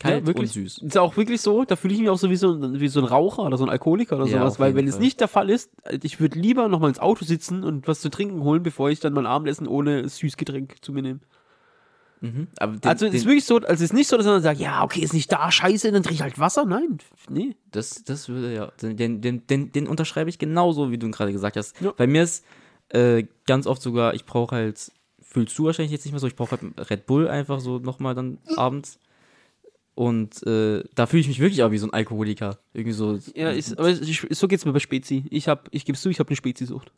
Kalt ja, wirklich. und süß. Ist auch wirklich so, da fühle ich mich auch so wie so, wie so ein Raucher oder so ein Alkoholiker oder Ja, sowas, weil wenn es Fall. nicht der Fall ist, ich würde lieber noch mal ins Auto sitzen und was zu trinken holen, bevor ich dann mein Abendessen ohne Süßgetränk zu mir nehme. Mhm. Aber den, also es ist wirklich so, also es ist nicht so, dass man sagt, ja, okay, ist nicht da, scheiße, dann trinke ich halt Wasser. Nein, nee. das, das würde ja, den, den, den, den unterschreibe ich genauso, wie du ihn gerade gesagt hast. Ja. Bei mir ist äh, ganz oft sogar, ich brauche halt, fühlst du wahrscheinlich jetzt nicht mehr so, ich brauche halt Red Bull einfach so nochmal dann abends. Und äh, da fühle ich mich wirklich auch wie so ein Alkoholiker. Irgendwie so. Ja, ist, aber es- ich, so geht's mir bei Spezi. Ich hab, ich geb's zu, ich habe eine Spezisucht.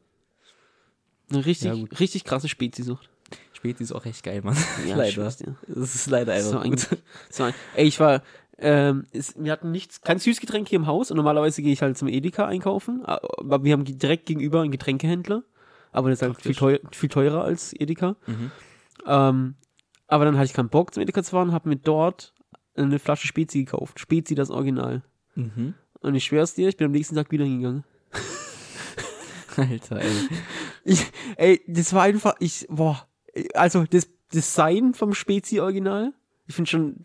Eine richtig, Ja, richtig krasse Spezisucht. Spät ist auch echt geil, Mann. Ja, leider. dir. Das ist leider einfach So ein, gut. so ein, ey, ich war, ähm, es, wir hatten nichts, kein Süßgetränk hier im Haus und normalerweise gehe ich halt zum Edeka einkaufen, aber wir haben direkt gegenüber einen Getränkehändler, aber das ist halt viel, teuer, viel teurer als Edeka. Mhm. Ähm, aber dann hatte ich keinen Bock zum Edeka zu fahren, habe mir dort eine Flasche Spezi gekauft. Spezi, das Original. Mhm. Und ich schwör's dir, ich bin am nächsten Tag wieder hingegangen. Alter, ey. Ich, ey, das war einfach, ich, boah, also das Design vom Spezi-Original, ich finde schon,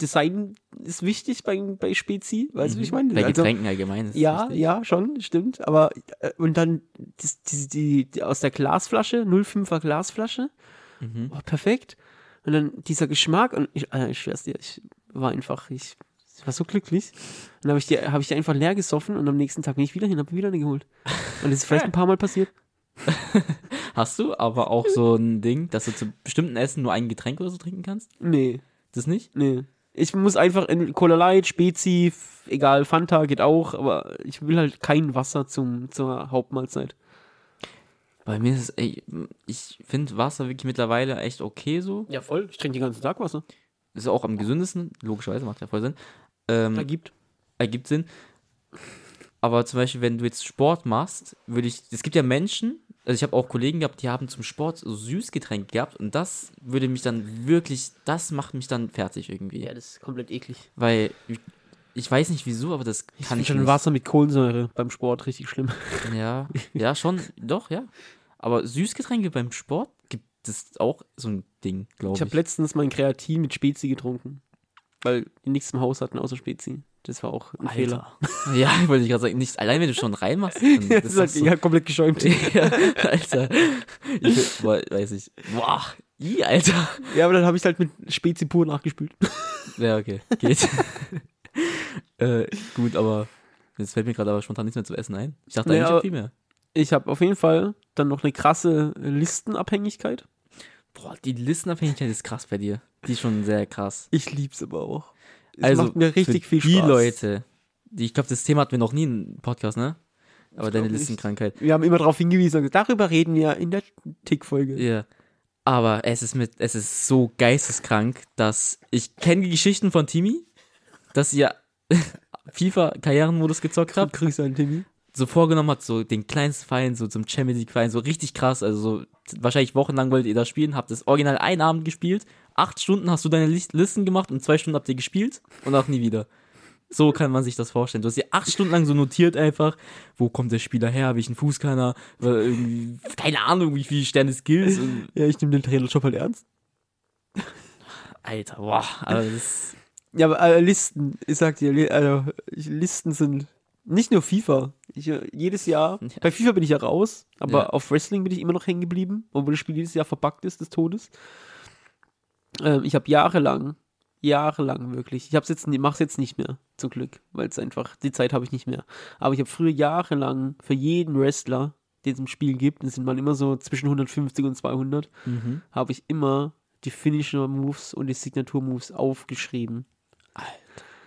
Design ist wichtig bei, bei Spezi, weißt du, wie ich meine? Bei Also, Getränken allgemein ist es ja, wichtig. ja, schon, stimmt, aber, äh, und dann das, die, die, die aus der Glasflasche, 05er Glasflasche, Mhm. oh, perfekt, und dann dieser Geschmack, und ich, äh, ich schwör's dir, ich war einfach, ich, ich war so glücklich, und dann habe ich, die- hab ich die einfach leer gesoffen und am nächsten Tag bin ich wieder hin, habe wieder eine geholt. Und das ist vielleicht ein paar Mal passiert. Hast du aber auch so ein Ding, dass du zu bestimmten Essen nur ein Getränk oder so trinken kannst? Nee. Das nicht? Nee. Ich muss einfach in Cola Light, Spezi, egal, Fanta geht auch, aber ich will halt kein Wasser zum, zur Hauptmahlzeit. Bei mir ist es, ey, ich finde Wasser wirklich mittlerweile echt okay so. Ja, voll. Ich trinke den ganzen Tag Wasser. Ist auch am gesündesten, logischerweise, macht ja voll Sinn. Ähm, Ergibt. ergibt Sinn. Aber zum Beispiel, wenn du jetzt Sport machst, würde ich, es gibt ja Menschen, also ich habe auch Kollegen gehabt, die haben zum Sport so Süßgetränk gehabt und das würde mich dann wirklich, das macht mich dann fertig irgendwie. Ja, das ist komplett eklig. Weil ich, ich weiß nicht wieso, aber das Ich kann finde ich schon nicht. Wasser mit Kohlensäure beim Sport richtig schlimm. Ja, ja, schon, doch, ja. Aber Süßgetränke beim Sport gibt es auch so ein Ding, glaube Ich ich. habe letztens mein Kreatin mit Spezi getrunken. Weil die nichts im Haus hatten außer Spezi. Das war auch ein Fehler. Alter. Ja, ich wollte gerade sagen, nicht allein wenn du schon reinmachst. Dann Das ist ist das halt so, ja, komplett geschäumt. ja, Alter. Ich, boah, weiß ich. Boah, i, Alter. ja, aber dann habe ich halt mit Spezi pur nachgespült. Ja, okay, geht. äh, gut, aber jetzt fällt mir gerade aber spontan nichts mehr zu essen ein. Ich dachte eigentlich auch viel mehr. Ich habe auf jeden Fall dann noch eine krasse Listenabhängigkeit. Boah, die Listenabhängigkeit ist krass bei dir. Die ist schon sehr krass. Ich lieb's aber auch. Es also macht mir richtig viel die Spaß. Leute, die, ich glaube, das Thema hatten wir noch nie im Podcast, ne? Aber Ich deine nicht. Listenkrankheit. Wir haben immer darauf hingewiesen und gesagt, darüber reden wir in der Tick-Folge. Ja. Aber es ist mit, es ist so geisteskrank, dass ich kenne die Geschichten von Timi, dass ihr FIFA-Karrierenmodus gezockt habt, Grüße an Timmy. So vorgenommen hat, so den kleinsten Verein, so zum Champions League Verein, so richtig krass, also so wahrscheinlich wochenlang wolltet ihr das spielen, habt das original einen Abend gespielt, acht Stunden hast du deine Lis- Listen gemacht und zwei Stunden habt ihr gespielt und auch nie wieder. So kann man sich das vorstellen. Du hast dir acht Stunden lang so notiert einfach, wo kommt der Spieler her, welchen Fuß kann er, äh, keine Ahnung, wie viele Sterne Skills Ja, ich nehme den Trainerjob halt ernst. Alter, boah, also das, Ja, aber äh, Listen, ich sag dir, also, ich, Listen sind nicht nur FIFA. Ich, äh, jedes Jahr, Ja. bei FIFA bin ich ja raus, aber Ja. auf Wrestling bin ich immer noch hängen geblieben, obwohl das Spiel jedes Jahr verbuggt ist des Todes. Ähm, ich habe jahrelang, jahrelang wirklich, ich hab's jetzt, mach's jetzt nicht mehr, zum Glück, weil es einfach, die Zeit habe ich nicht mehr. Aber ich habe früher jahrelang für jeden Wrestler, den es im Spiel gibt, das sind mal immer so zwischen 150 und 200, mhm. habe ich immer die Finisher Moves und die Signatur Moves aufgeschrieben.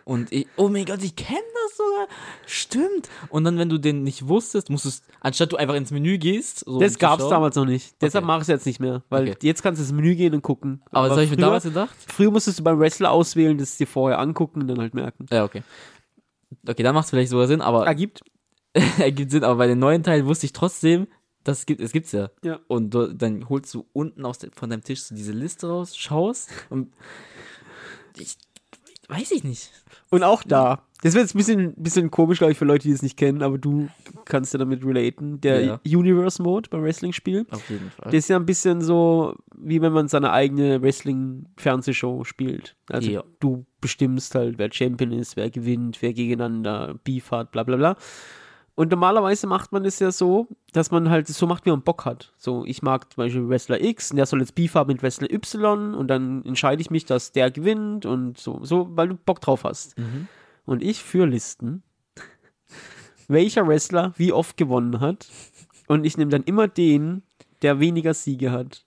Und ich, oh mein Gott, ich kenne das sogar. Stimmt. Und dann, wenn du den nicht wusstest, musstest, anstatt du einfach ins Menü gehst. So, das gab's schauen- damals noch nicht. Deshalb Okay. mache ich es jetzt nicht mehr, weil Okay. jetzt kannst du ins Menü gehen und gucken. Aber das habe ich mir damals gedacht. früher musstest du beim Wrestler auswählen, das dir vorher angucken und dann halt merken. Ja, okay. Okay, dann macht es vielleicht sogar Sinn, aber Ergibt. ergibt Sinn. Aber bei den neuen Teilen wusste ich trotzdem, das gibt, es gibt's ja. Ja. Und du, dann holst du unten aus de, von deinem Tisch so diese Liste raus, schaust und ich, weiß ich nicht. Und auch da. Das wird jetzt ein bisschen, bisschen komisch, glaube ich, für Leute, die es nicht kennen, aber du kannst ja damit relaten. Der Ja. Universe-Mode beim Wrestling-Spiel. Auf jeden Fall. Das ist ja ein bisschen so, wie wenn man seine eigene Wrestling-Fernsehshow spielt. Also Ja. du bestimmst halt, wer Champion ist, wer gewinnt, wer gegeneinander Beef hat, bla bla bla. Und normalerweise macht man es ja so, dass man halt so macht, wie man Bock hat. So, ich mag zum Beispiel Wrestler X und der soll jetzt Beef haben mit Wrestler Y und dann entscheide ich mich, dass der gewinnt und so, so, weil du Bock drauf hast. Mhm. Und ich führe Listen, welcher Wrestler wie oft gewonnen hat. Und ich nehme dann immer den, der weniger Siege hat.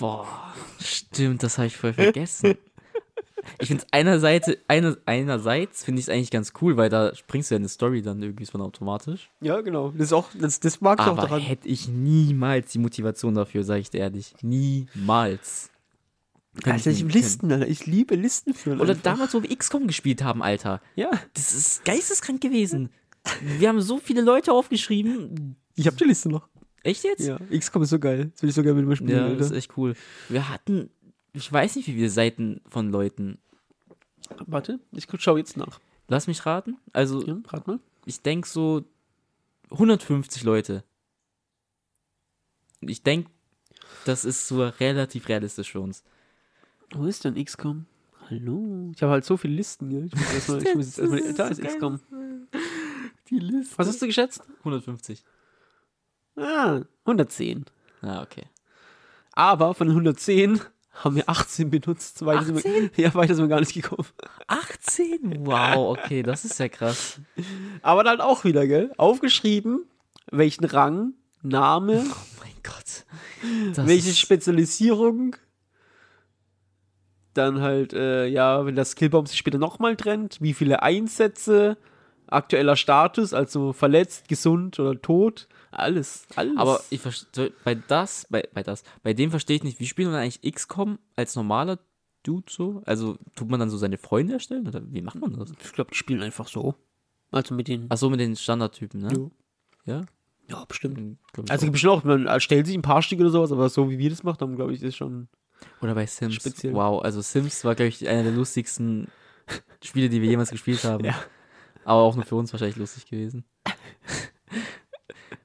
Boah, stimmt, das habe ich voll vergessen. Ich finde es einerseits, einer, einerseits finde ich es eigentlich ganz cool, weil da springst du ja in eine Story dann irgendwie von automatisch. Ja, genau. Das ist auch, das, das mag ich auch Aber daran. hätte ich niemals die Motivation dafür, sage ich dir ehrlich. Niemals. Alter, ich nie- Listen, Alter. Ich liebe Listen führen. Oder einfach. damals, wo wir XCOM gespielt haben, Alter. Ja, Das ist geisteskrank gewesen. Wir haben so viele Leute aufgeschrieben. ich habe die Liste noch. Echt jetzt? Ja, XCOM ist so geil. Das will ich so gerne mit mir spielen, Ja, das ist echt cool. Wir hatten, ich weiß nicht, wie viele Seiten von Leuten. Warte, ich schau jetzt nach. Lass mich raten. Also, Ja, rat mal. ich denke so 150 Leute. Ich denke, das ist so relativ realistisch für uns. Wo ist denn XCOM? Hallo? Ich habe halt so viele Listen, gell? Ich muss, erst mal, ich muss jetzt erstmal. Da ist XCOM. Die Liste. Was hast du geschätzt? 150. Ah, 110. Ah, okay. Aber von den 110 haben wir 18 benutzt. Weiter Sind wir, ja, weiter sind wir gar nicht gekommen. 18? Wow, okay, das ist ja krass. Aber dann auch wieder, gell? Aufgeschrieben, welchen Rang, Name, Oh mein Gott. Das welche Spezialisierung. Dann halt, äh, ja, wenn der Skillbaum sich später nochmal trennt, wie viele Einsätze, aktueller Status, also verletzt, gesund oder tot. Alles, alles. Aber ich verstehe, bei das, bei, bei das, bei dem verstehe ich nicht, wie spielt man eigentlich XCOM als normaler Dude so? Also tut man dann so seine Freunde erstellen oder wie macht man das? ich glaube, die spielen einfach so. Also mit den. Ach so, mit den Standardtypen, ne? Jo. Ja? Ja, bestimmt. Also auch. bestimmt auch, man erstellt sich ein paar Stücke oder sowas, aber so wie wir das machen, glaube ich, ist schon. Oder bei Sims. speziell. Wow, also Sims war, glaube ich, einer der lustigsten Spiele, die wir jemals gespielt haben. Ja. Aber auch nur für uns wahrscheinlich lustig gewesen.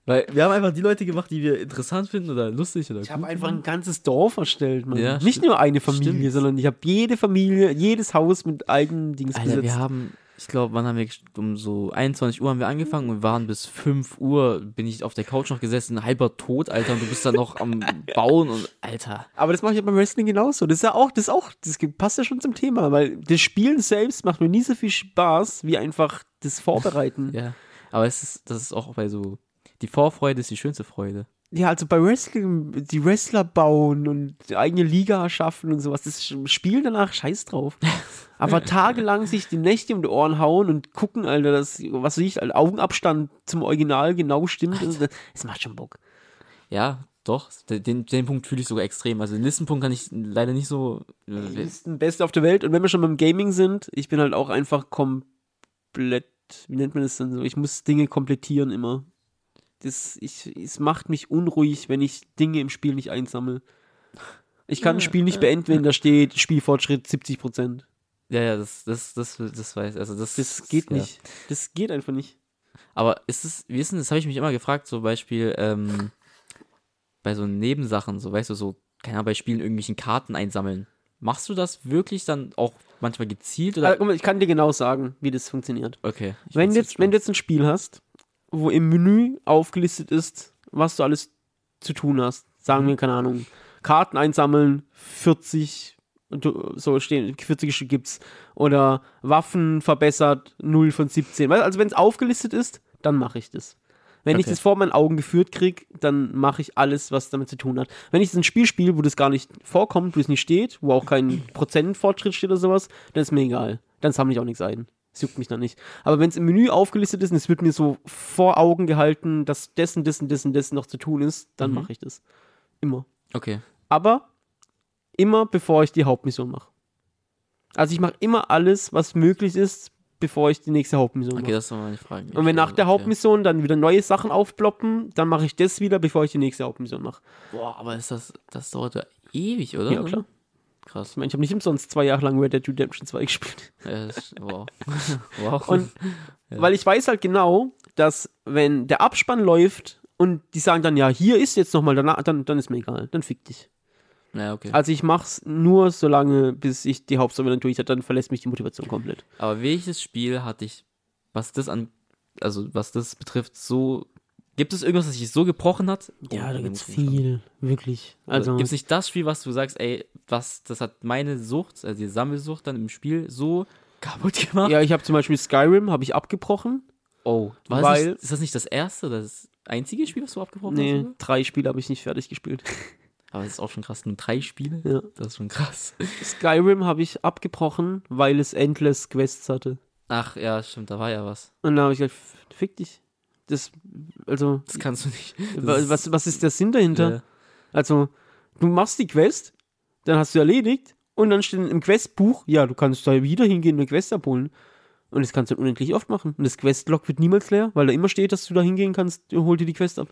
Weil wir haben einfach die Leute gemacht, die wir interessant finden oder lustig oder Ich habe einfach ein ganzes Dorf erstellt, man. Ja, Nicht nur eine Familie, Stimmt. sondern ich habe jede Familie, jedes Haus mit eigenen Dings Alter, wir besetzt. haben, ich glaube, wann haben wir, um so 21 Uhr haben wir angefangen und wir waren bis 5 Uhr, bin ich auf der Couch noch gesessen, halber tot, Alter, und du bist dann noch am Bauen und, Alter. Aber das mache ich ja beim Wrestling genauso. Das ist ja auch, das ist auch, das passt ja schon zum Thema, weil das Spielen selbst macht mir nie so viel Spaß, wie einfach das Vorbereiten. ja. Ja, aber es ist, das ist auch bei so, die Vorfreude ist die schönste Freude. also bei Wrestling, die Wrestler bauen und die eigene Liga schaffen und sowas, das Spielen danach scheiß drauf. Aber tagelang sich die Nächte um die Ohren hauen und gucken, Alter, das, was weiß ich, Alter, Augenabstand zum Original genau stimmt, das, das macht schon Bock. Ja, doch, den, den Punkt fühle ich sogar extrem. Also den Listenpunkt kann ich leider nicht so. äh, Listen Beste auf der Welt. Und wenn wir schon beim Gaming sind, ich bin halt auch einfach komplett, wie nennt man das denn so? Ich muss Dinge komplettieren immer. Das, ich, es macht mich unruhig, wenn ich Dinge im Spiel nicht einsammle. Ich kann ein Spiel nicht beenden, wenn da steht, Spielfortschritt 70%. Ja, ja, das, das, das, das weiß also das. Das geht ja. nicht. Das geht einfach nicht. Aber ist es, wie ist denn, das habe ich mich immer gefragt, zum Beispiel, ähm, bei so Nebensachen, so weißt du, so, keine Ahnung, bei Spielen irgendwelchen Karten einsammeln. Machst du das wirklich dann auch manchmal gezielt oder? Mal, ich kann dir genau sagen, wie das funktioniert. Okay. Wenn, jetzt, wenn du jetzt ein Spiel hast, wo im Menü aufgelistet ist, was du alles zu tun hast, sagen wir, keine Ahnung, Karten einsammeln, 40, und du- so stehen, 40 Stück gibt's, oder Waffen verbessert, 0 von 17. Weißt du, Also wenn es aufgelistet ist, dann mache ich das. Wenn ich Okay. das vor meinen Augen geführt krieg, dann mache ich alles, was damit zu tun hat. Wenn ich ein Spiel spiele, wo das gar nicht vorkommt, wo es nicht steht, wo auch kein Prozentfortschritt steht oder sowas, dann ist mir egal. Dann sammle ich auch nichts ein. Das juckt mich dann nicht. Aber wenn es im Menü aufgelistet ist und es wird mir so vor Augen gehalten, dass dessen, dessen, dessen, dessen noch zu tun ist, dann Mhm. mache ich das. Immer. Okay. Aber immer bevor ich die Hauptmission mache. Also ich mache immer alles, was möglich ist, bevor ich die nächste Hauptmission Okay, mache. das war meine Frage. Und wenn nach der Okay. Hauptmission dann wieder neue Sachen aufploppen, dann mache ich das wieder, bevor ich die nächste Hauptmission mache. Boah, aber ist das, das dauert ja ewig, oder? Ja, klar. Krass. Ich habe nicht umsonst zwei Jahre lang Red Dead Redemption 2 gespielt. Ja, das, wow. wow. Und weil ich weiß halt genau, dass wenn der Abspann läuft und die sagen dann, ja, hier ist jetzt nochmal danach, dann, dann ist mir egal, dann fick dich. ja, okay. Also ich mach's nur so lange, bis ich die Hauptstory dann durch habe, dann verlässt mich die Motivation komplett. Aber welches Spiel hatte ich, was das an also was das betrifft, so. Gibt es irgendwas, das sich so gebrochen hat? Ja, Oh, da nee, gibt's muss ich nicht viel, wirklich. Also, Also, gibt es nicht das Spiel, was du sagst, ey, was, das hat meine Sucht, also die Sammelsucht dann im Spiel so kaputt gemacht? ja, ich habe zum Beispiel Skyrim, habe ich abgebrochen. Oh, war Weil- das nicht, ist das nicht das erste oder das einzige Spiel, was du abgebrochen Nee, hast? sogar? drei Spiele habe ich nicht fertig gespielt. Aber das ist auch schon krass, nur drei Spiele? Ja. Das ist schon krass. Skyrim habe ich abgebrochen, weil es Endless Quests hatte. Ach ja, stimmt, da war ja was. Und da habe ich gesagt, fick dich. Das, also, Das kannst du nicht. Das was, was ist der Sinn dahinter? Ja. Also, du machst die Quest, dann hast du erledigt und dann steht im Questbuch, ja, du kannst da wieder hingehen und eine Quest abholen. Und das kannst du unendlich oft machen. Und das Questlog wird niemals leer, weil da immer steht, dass du da hingehen kannst, hol dir die Quest ab.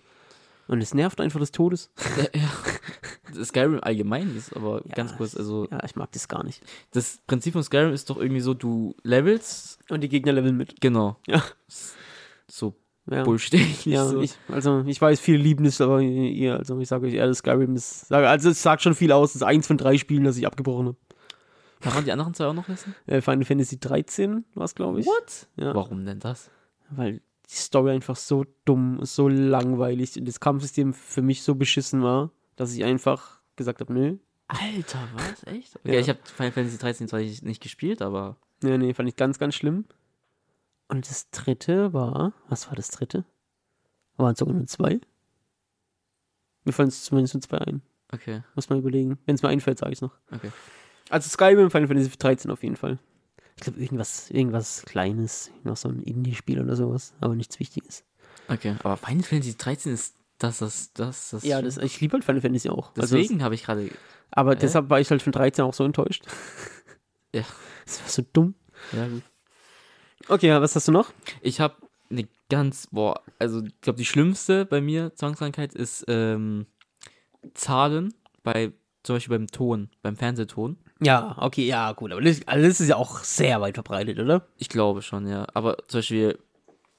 Und es nervt einfach des Todes. Ja, ja. Skyrim allgemein ist aber ganz kurz, also Ja, ich mag das gar nicht. das Prinzip von Skyrim ist doch irgendwie so, du levelst, Und die Gegner leveln mit. genau. Ja. So Ja. bullshit. Ja, so. ich, also ich weiß, viele lieben es, aber ihr, also ich sage euch eher, das Skyrim ist, also es sagt schon viel aus, das ist eins von drei Spielen, das ich abgebrochen habe. Kann man die anderen zwei auch noch wissen? Äh, Final Fantasy 13 war es, glaube ich. What? Ja. Warum denn das? Weil die Story einfach so dumm, so langweilig und das Kampfsystem für mich so beschissen war, dass ich einfach gesagt habe, nö. Alter, was? Echt? Okay, Ja. ich habe Final Fantasy 13 zwar nicht nicht gespielt, aber Nee, nee, fand ich ganz, ganz schlimm. Und das dritte war, was war das dritte? Waren es sogar nur zwei? Mir fallen es zumindest nur zwei ein. okay, Muss mal überlegen. Wenn es mir einfällt, sage ich es noch. okay. Also Skyrim, Final Fantasy 13 auf jeden Fall. Ich glaube, irgendwas, irgendwas Kleines, noch so ein Indie-Spiel oder sowas, aber nichts Wichtiges. Okay, aber Final Fantasy 13 ist das, das, das, das. Ja, das, ich liebe halt Final Fantasy auch. Also Deswegen habe ich gerade. aber deshalb war ich halt von 13 auch so enttäuscht. Ja. Das war so dumm. Ja, gut. Okay, was hast du noch? Ich habe eine ganz, boah, also ich glaube, die schlimmste bei mir Zwangskrankheit ist ähm, Zahlen bei, zum Beispiel beim Ton, beim Fernsehton. Ja, okay, ja, gut. Aber das, also das ist ja auch sehr weit verbreitet, oder? Ich glaube schon, ja. Aber zum Beispiel,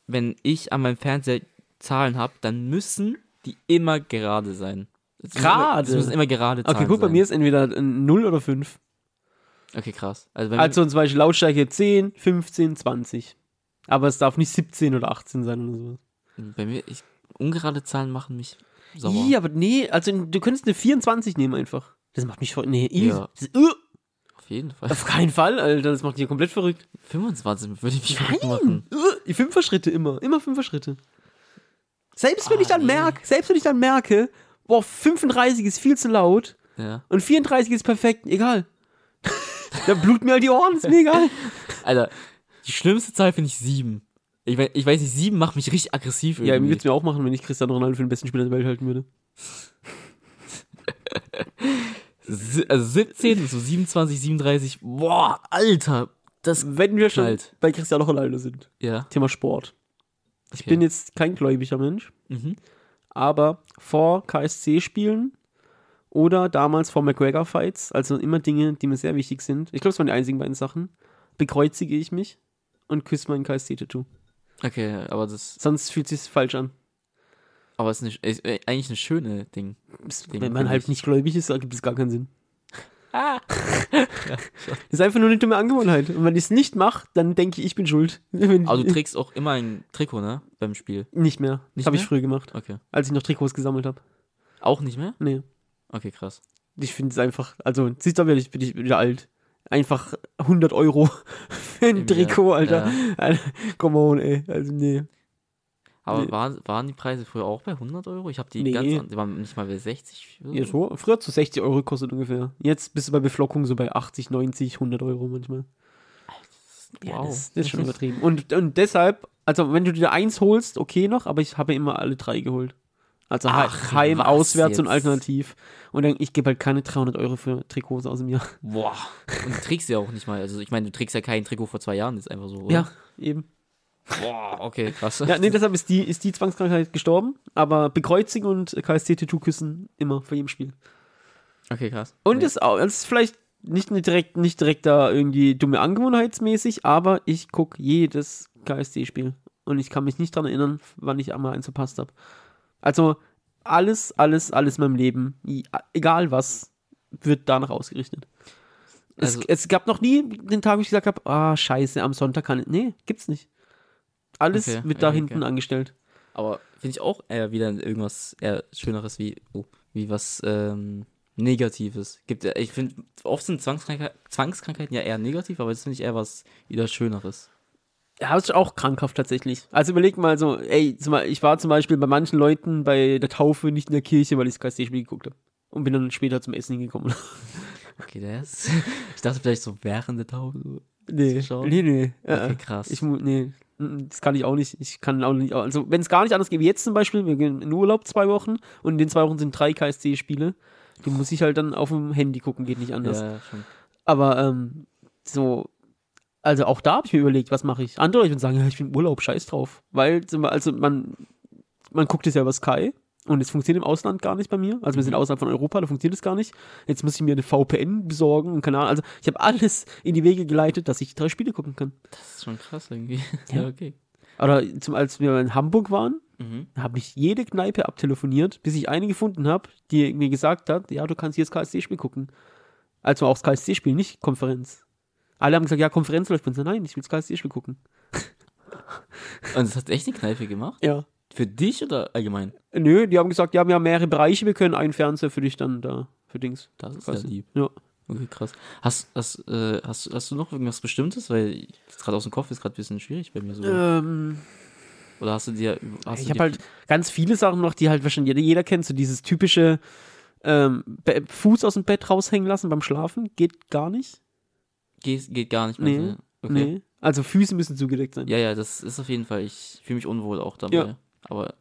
wenn ich an meinem Fernseher Zahlen habe, dann müssen die immer gerade sein. Es Gerade? Es müssen immer gerade Zahlen Okay, gut, bei sein. mir ist entweder ein 0 oder 5. Okay, krass. Also, Also zum Beispiel Lautstärke 10, 15, 20. Aber es darf nicht 17 oder 18 sein oder sowas. bei mir, ich, ungerade Zahlen machen mich sauer. Ja, aber nee, also du könntest eine 24 nehmen einfach. Das macht mich voll. Nee. Ja. Das, uh, Auf jeden Fall. auf keinen Fall, Alter. Das macht dich komplett verrückt. 25 würde ich mich verrückt machen. Uh, die Fünfer-Schritte immer. Immer Fünfer-Schritte. Selbst wenn Ah, ich dann nee. merke, selbst wenn ich dann merke, boah, 35 ist viel zu laut Ja. und 34 ist perfekt, egal. Dann blut mir halt die Ohren, ist mir egal. Alter, die schlimmste Zahl finde ich 7. Ich, wei- ich weiß nicht, 7 macht mich richtig aggressiv Ja, irgendwie. würde es mir auch machen, wenn ich Cristiano Ronaldo für den besten Spieler der Welt halten würde. Also 17, so 27, 37. Boah, Alter. Das, Wenn wir schon Knallt. bei Cristiano Ronaldo sind. ja. Thema Sport. Ich Okay. bin jetzt kein gläubiger Mensch, Mhm. aber vor KSC-Spielen oder damals vor McGregor-Fights, also immer Dinge, die mir sehr wichtig sind. Ich glaube, das waren die einzigen beiden Sachen. Bekreuzige ich mich und küsse mein KSC-Tattoo. Okay, aber das, Sonst fühlt es sich falsch an. aber es ist, eine, ist eigentlich eine schöne Ding. Es- Ding, Wenn man halt ich. nicht gläubig ist, gibt es gar keinen Sinn. Ah. Das ist einfach nur eine dumme Angewohnheit. Und wenn ich es nicht mache, dann denke ich, ich bin schuld. Aber du trägst auch immer ein Trikot, ne? Beim Spiel. nicht mehr. Nicht Habe ich früher gemacht, Okay. als ich noch Trikots gesammelt habe. Auch nicht mehr? Nee. Okay, krass. Ich finde es einfach, also, siehst du, ich bin ich wieder alt. Einfach 100 Euro für ein Irgendwie, Trikot. Alter. Ja. Alter. Come on, ey. Also, nee. Aber Nee. waren, waren die Preise früher auch bei 100 Euro? Ich habe die Nee. ganz, an- die waren nicht mal bei 60. oder Ja, so. Früher hat so 60 Euro gekostet ungefähr. Jetzt bist du bei Beflockung so bei 80, 90, 100 Euro manchmal. Ja, Wow. das, das ist schon übertrieben. Und, und deshalb, also wenn du dir eins holst, okay noch, aber ich habe immer alle drei geholt. Also Ach, Heim, was Auswärts und jetzt? Alternativ. Und dann, ich gebe halt keine 300 Euro für Trikots aus dem Jahr. Boah. Und du trägst ja auch nicht mal. Also ich meine, du trägst ja kein Trikot vor zwei Jahren, ist einfach so. Oder? Ja, eben. Boah, okay, krass. Ja, nee, deshalb ist die, ist die Zwangskrankheit gestorben. Aber bekreuzigen und KSC-Tattoo küssen immer vor jedem Spiel. Okay, krass. Und auch, das ist vielleicht nicht, eine direkt, nicht direkt da irgendwie dumme Angewohnheitsmäßig, aber ich gucke jedes KSC-Spiel. Und ich kann mich nicht daran erinnern, wann ich einmal eins verpasst habe. Also alles, alles, alles in meinem Leben, egal was, wird danach ausgerichtet. Es, Also- es gab noch nie den Tag, wo ich gesagt habe, ah, scheiße, am Sonntag kann ich. Nee, gibt's nicht. Alles Okay, wird da okay, hinten okay. angestellt. Aber finde ich auch eher wieder irgendwas eher Schöneres wie, oh, wie was ähm, Negatives. Gibt ich finde, oft sind Zwangskrankheit, Zwangskrankheiten ja eher negativ, aber das finde ich eher was wieder Schöneres. Ja, das ist auch krankhaft tatsächlich. Also überleg mal so, ey, ich war zum Beispiel bei manchen Leuten bei der Taufe nicht in der Kirche, weil ich das KSD-Spiel geguckt habe. Und bin dann später zum Essen hingekommen. Okay, ist. Ich dachte vielleicht so während der Taufe. Nee, nee, nee. Okay, krass. Ich, nee, mm, das kann ich auch nicht. Ich kann auch nicht. Also, wenn es gar nicht anders geht, wie jetzt zum Beispiel, wir gehen in Urlaub zwei Wochen und in den zwei Wochen sind drei KSC-Spiele. Die muss ich halt dann auf dem Handy gucken, geht nicht anders. ja, schon. Aber ähm, so, also auch da habe ich mir überlegt, was mache ich. Andere würden sagen, ja, ich bin im Urlaub, scheiß drauf. Weil, also man, man guckt es ja über Sky und es funktioniert im Ausland gar nicht bei mir. Also wir sind Mhm. außerhalb von Europa, da funktioniert es gar nicht. Jetzt muss ich mir eine VPN besorgen und Ahnung. Also ich habe alles in die Wege geleitet, dass ich drei Spiele gucken kann. Das ist schon krass irgendwie. Ja. Ja, okay. Oder zum, als wir in Hamburg waren, Mhm. habe ich jede Kneipe abtelefoniert, bis ich eine gefunden habe, die mir gesagt hat, ja, du kannst hier das KSC-Spiel gucken. Also auch das KSC-Spiel, nicht Konferenz. Alle haben gesagt, ja, Konferenz läuft bei uns. Nein, ich will das KSC-Spiel gucken. Und das hat echt die Kneipe gemacht? Ja. Für dich oder allgemein? Nö, die haben gesagt, ja, wir haben mehrere Bereiche, wir können einen Fernseher für dich dann da, für Dings. Das ist Quasi. ja lieb. Ja. Okay, krass. Hast, hast, äh, hast, hast du noch irgendwas Bestimmtes? Weil gerade aus dem Kopf ist gerade ein bisschen schwierig bei mir so. Ähm, Oder hast du dir. Hast ich habe halt ganz viele Sachen noch, die halt wahrscheinlich jeder, jeder kennt, so dieses typische ähm, Fuß aus dem Bett raushängen lassen beim Schlafen, geht gar nicht. Geht, geht gar nicht mehr. Nee, ne? Okay. Nee. Also Füße müssen zugedeckt sein. Ja, ja, das ist auf jeden Fall. Ich fühle mich unwohl auch dabei. Ja. Aber.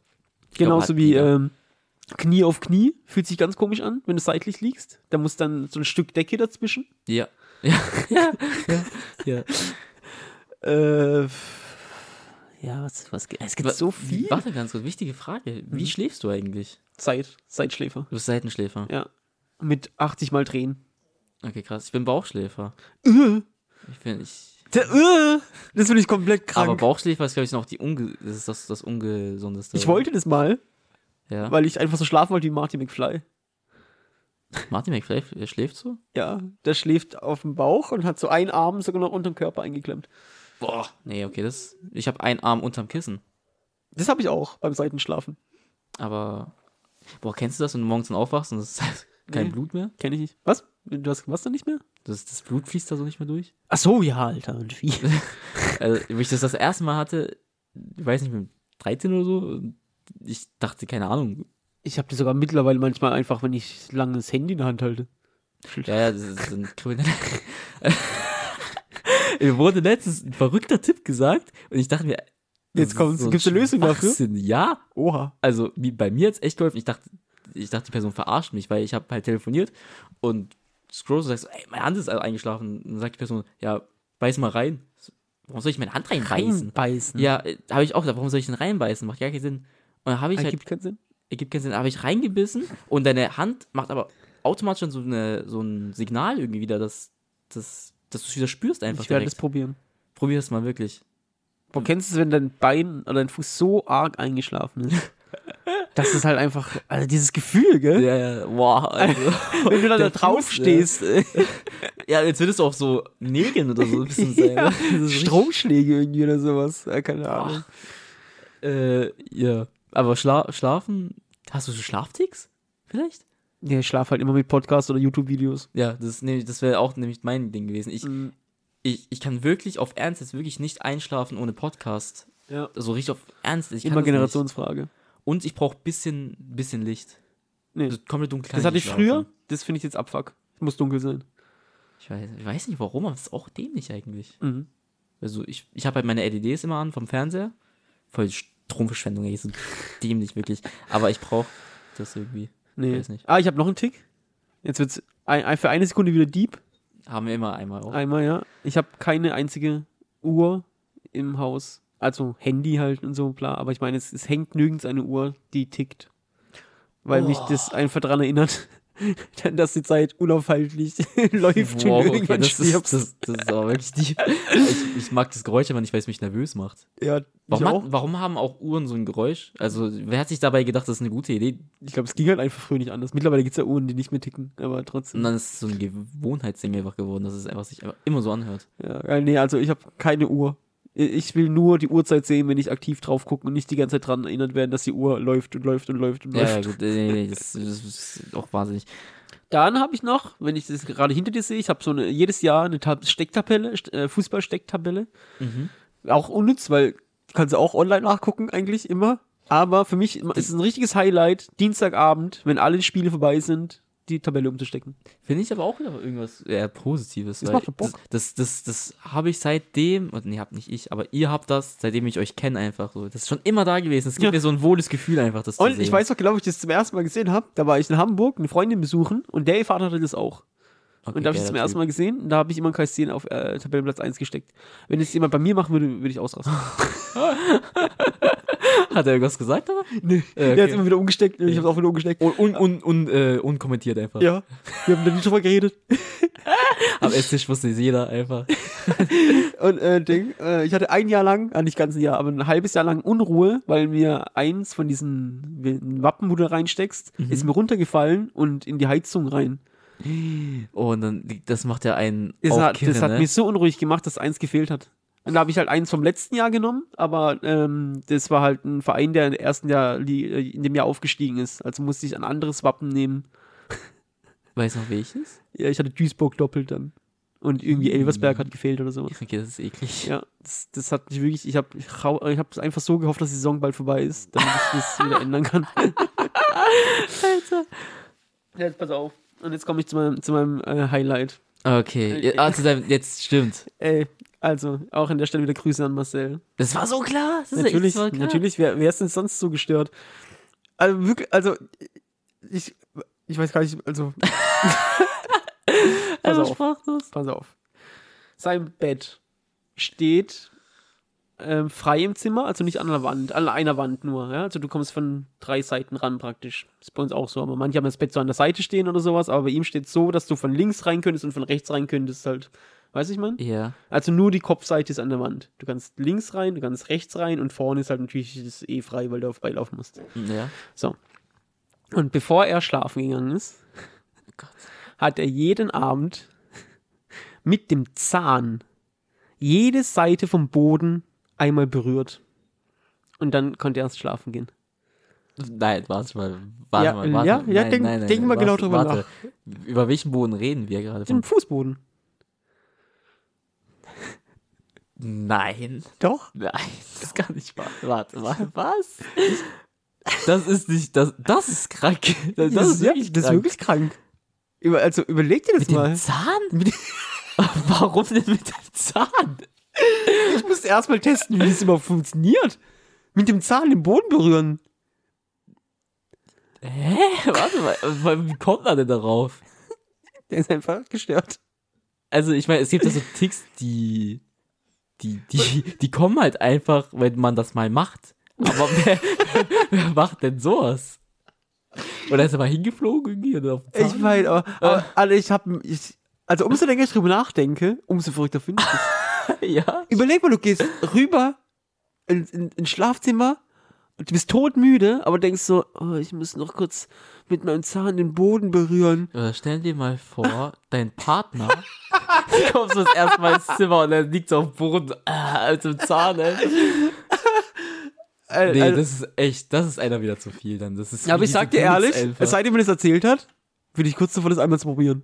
ich glaub, Genauso hat wie ähm, Knie auf Knie, fühlt sich ganz komisch an, wenn du seitlich liegst. Da muss dann so ein Stück Decke dazwischen. Ja. Ja, ja, ja. ja. Äh, ja, was, was geht? Es gibt Wa- so viel. Warte ganz kurz, wichtige Frage. Wie Mhm. schläfst du eigentlich? Zeit, Zeitschläfer. Du bist Seitenschläfer. Ja. Mit 80 Mal drehen. Okay, krass. Ich bin Bauchschläfer. Äh, Ich bin, ich. der, äh, das finde ich komplett krank. Aber Bauchschläfer ist, glaube ich, noch die unge das ist das, das ungesundeste. ich wollte das mal, Ja. weil ich einfach so schlafen wollte wie Marty McFly. Martin McFly schläft so? Ja, der schläft auf dem Bauch und hat so einen Arm sogar noch unter dem Körper eingeklemmt. Boah. Nee, okay, das. Ich habe einen Arm unterm Kissen. Das habe ich auch beim Seitenschlafen. Aber. Boah, kennst du das, wenn du morgens dann aufwachst und es ist kein Nee. Blut mehr? Kenne ich nicht. Was? Du hast was dann nicht mehr? Das, das Blut fließt da so nicht mehr durch? Ach so, ja, Alter. Und wie? Also, wie ich das das erste Mal hatte, ich weiß nicht, mit 13 oder so, ich dachte, keine Ahnung. Ich habe die sogar mittlerweile manchmal einfach, wenn ich lange das Handy in der Hand halte. Ja, ja, das ist ein kriminell. Mir wurde letztens ein verrückter Tipp gesagt und ich dachte mir, das Jetzt ist kommt's. ein Gibt's eine Lösung dafür? Ja, Oha. also wie, bei mir jetzt echt geholfen. Ich dachte, ich dachte, die Person verarscht mich, weil ich habe halt telefoniert und scroll so sagst, ey, meine Hand ist eingeschlafen. Und dann sagt die Person, ja, beiß mal rein. Warum soll ich meine Hand reinbeißen? Reinbeißen. Ja, habe ich auch gesagt, warum soll ich denn reinbeißen? Macht gar keinen Sinn. Und dann habe ich halt, Ergibt keinen Sinn. ergibt keinen Sinn, habe ich reingebissen und deine Hand macht aber automatisch schon so, eine, so ein Signal irgendwie wieder, dass, dass, dass du es wieder spürst einfach Ich werde das direkt. probieren. Probier das mal wirklich. Boah, kennst du es, wenn dein Bein oder dein Fuß so arg eingeschlafen ist? das ist halt einfach, also dieses Gefühl, gell? Ja, ja, wow. Also, Wenn du dann da drauf Fuß, stehst, äh, ja, jetzt würdest du auch so Nägeln oder so ein bisschen sein. ja, ne? Stromschläge irgendwie oder sowas. Ja, keine Ahnung. Äh, ja. Aber schla schlafen, hast du so Schlafticks? Vielleicht? Ja, ich schlafe halt immer mit Podcasts oder YouTube-Videos. Ja, das, das wäre auch nämlich mein Ding gewesen. Ich, Mhm. ich, ich kann wirklich auf Ernst jetzt wirklich nicht einschlafen ohne Podcast. Ja. So richtig auf Ernst. Ich Immer das nicht. Und ich brauche bisschen, bisschen Licht. Nee. Also komplett dunkel. Das hatte ich früher, schlafen. das finde ich jetzt Abfuck. Es muss dunkel sein. Ich weiß, ich weiß nicht warum, aber das ist auch dämlich eigentlich. Mhm. Also ich, ich habe halt meine LEDs immer an vom Fernseher. Voll Stromverschwendung, ey, so dämlich wirklich. Aber ich brauche das irgendwie. Nee. Weiß nicht. Ah, ich habe noch einen Tick. Jetzt wird's ein, ein, für eine Sekunde wieder deep. Haben wir immer einmal auch. Einmal, ja. Ich habe keine einzige Uhr im Haus. Also Handy halt und so, klar. Aber ich meine, es, es hängt nirgends eine Uhr, die tickt. Weil mich Oh. das einfach daran erinnert, dass die Zeit unaufhaltlich läuft Wow, und okay, das, ist, das, das ist aber wirklich tief. Ich, ich mag das Geräusch aber nicht, weil es mich nervös macht. ja, ich Warum, auch. hat, warum haben auch Uhren so ein Geräusch? Also, wer hat sich dabei gedacht, das ist eine gute Idee? Ich glaube, es ging halt einfach früher nicht anders. Mittlerweile gibt es ja Uhren, die nicht mehr ticken, aber Und trotzdem. dann ist es so ein Gewohnheitsding einfach geworden, dass es einfach sich einfach immer so anhört. Ja, nee, also ich habe keine Uhr Ich will nur die Uhrzeit sehen, wenn ich aktiv drauf gucke und nicht die ganze Zeit dran erinnert werden, dass die Uhr läuft und läuft und läuft und Ja, läuft. ja, gut, nee, nee, das, das ist auch wahnsinnig. Dann habe ich noch, wenn ich das gerade hinter dir sehe, ich habe so eine, jedes Jahr eine Tab Stecktabelle, St- äh, Fußball-Stecktabelle. Auch unnütz, weil du kannst auch online nachgucken, eigentlich immer. Aber für mich ist es ein richtiges Highlight, Dienstagabend, wenn alle Spiele vorbei sind, die Tabelle umzustecken. Finde ich aber auch wieder irgendwas eher Positives. Das macht doch Bock. Das, das, das, das habe ich seitdem, und nee, habt nicht ich, aber ihr habt das, seitdem ich euch kenne, einfach so. Das ist schon immer da gewesen. Es gibt Ja. mir so ein wohles Gefühl einfach, das Und ich weiß noch genau, wie ich das zum ersten Mal gesehen habe. Da war ich in Hamburg, eine Freundin besuchen und der Vater hatte das auch. Okay, und da habe ich das zum ersten Mal gesehen und da habe ich immer KS10 auf äh, Tabellenplatz 1 gesteckt. Wenn es jemand bei mir machen würde, würde ich ausrasten. Hat er irgendwas gesagt, aber? nee. Äh, Der hat okay. immer wieder umgesteckt ich habe es auch wieder umgesteckt. Und, und, und, und äh, unkommentiert einfach. Ja, wir haben da nicht drüber geredet. Am Esstisch wusste es jeder einfach. Und äh, Ding, äh, ich hatte ein Jahr lang, äh, nicht ganz ein Jahr, aber ein halbes Jahr lang Unruhe, weil mir eins von diesen Wappen, wo du reinsteckst, Mhm. ist mir runtergefallen und in die Heizung rein. Oh, und dann, das macht ja einen Das, hat, kirre, das hat ne? mich so unruhig gemacht, dass eins gefehlt hat. Und da habe ich halt eins vom letzten Jahr genommen, aber ähm, das war halt ein Verein, der im ersten Jahr äh, in dem Jahr aufgestiegen ist. Also musste ich ein anderes Wappen nehmen. Weiß noch welches? Ja, ich hatte Duisburg doppelt dann. Und irgendwie Elversberg hat gefehlt oder sowas. Okay, das ist eklig. Ja, das, das hat mich wirklich, ich habe ich, hab einfach so gehofft, dass die Saison bald vorbei ist, damit ich das wieder ändern kann. Alter. Ja, jetzt pass auf. Und jetzt komme ich zu meinem, zu meinem äh, Highlight. Okay, ah, zu deinem, jetzt stimmt. Ey, also, auch an der Stelle wieder Grüße an Marcel. Das war so klar. Das ist natürlich, klar. natürlich, wer, wer ist denn sonst so gestört? Also wirklich, also, ich, ich weiß gar nicht, also, pass Also auf. sprachlos. pass auf. Sein Bett steht ähm, frei im Zimmer, also nicht an der Wand, an einer Wand nur. Ja? Also du kommst von drei Seiten ran praktisch. ist bei uns auch so. Aber manche haben das Bett so an der Seite stehen oder sowas, aber bei ihm steht so, dass du von links rein könntest und von rechts rein könntest halt. Weiß ich man? Ja. Also nur die Kopfseite ist an der Wand. Du kannst links rein, du kannst rechts rein und vorne ist halt natürlich das eh frei, weil du auf beilaufen musst. Ja. So. Und bevor er schlafen gegangen ist, Gott. hat er jeden Abend mit dem Zahn jede Seite vom Boden einmal berührt. Und dann konnte er erst schlafen gehen. Nein, warte mal. Warte Ja, mal, warte. ja, ja, nein, denk- nein, nein, denk mal genau drüber warte. Über welchen Boden reden wir gerade? Den? Fußboden. Nein. Doch. Nein, das kann nicht wahr. Warte mal, was? Das ist nicht, das, das ist krank. Das, das ist wirklich das ist krank. wirklich krank. Über, also überleg dir das Mit mal. dem Zahn? Warum denn mit dem Zahn? Ich musste erstmal testen, wie das überhaupt funktioniert. Mit dem Zahn den Boden berühren. Hä? Warte mal, wie kommt man denn darauf? Der ist einfach gestört. Also, ich meine, es gibt ja so Ticks, die, die, die, die kommen halt einfach, wenn man das mal macht. Aber wer, wer macht denn sowas? Oder ist er mal hingeflogen irgendwie auf den Ich meine, aber, aber also ich habe, ich, also umso länger ich drüber nachdenke, umso verrückter finde ich das. ja. Überleg mal, du gehst rüber in, in, ins Schlafzimmer und du bist todmüde, aber denkst so, oh, ich muss noch kurz mit meinem Zahn den Boden berühren. Oder stell dir mal vor, dein Partner kommt so das erste Mal ins Zimmer und er liegt so auf dem Boden äh, mit dem Zahn, ey. Äh, Nee, also- das ist echt, das ist einer wieder zu viel dann. Das ist Ja, aber ich sag dir ehrlich, es sei denn, wenn es erzählt hat, würde ich kurz davor, das einmal zu probieren.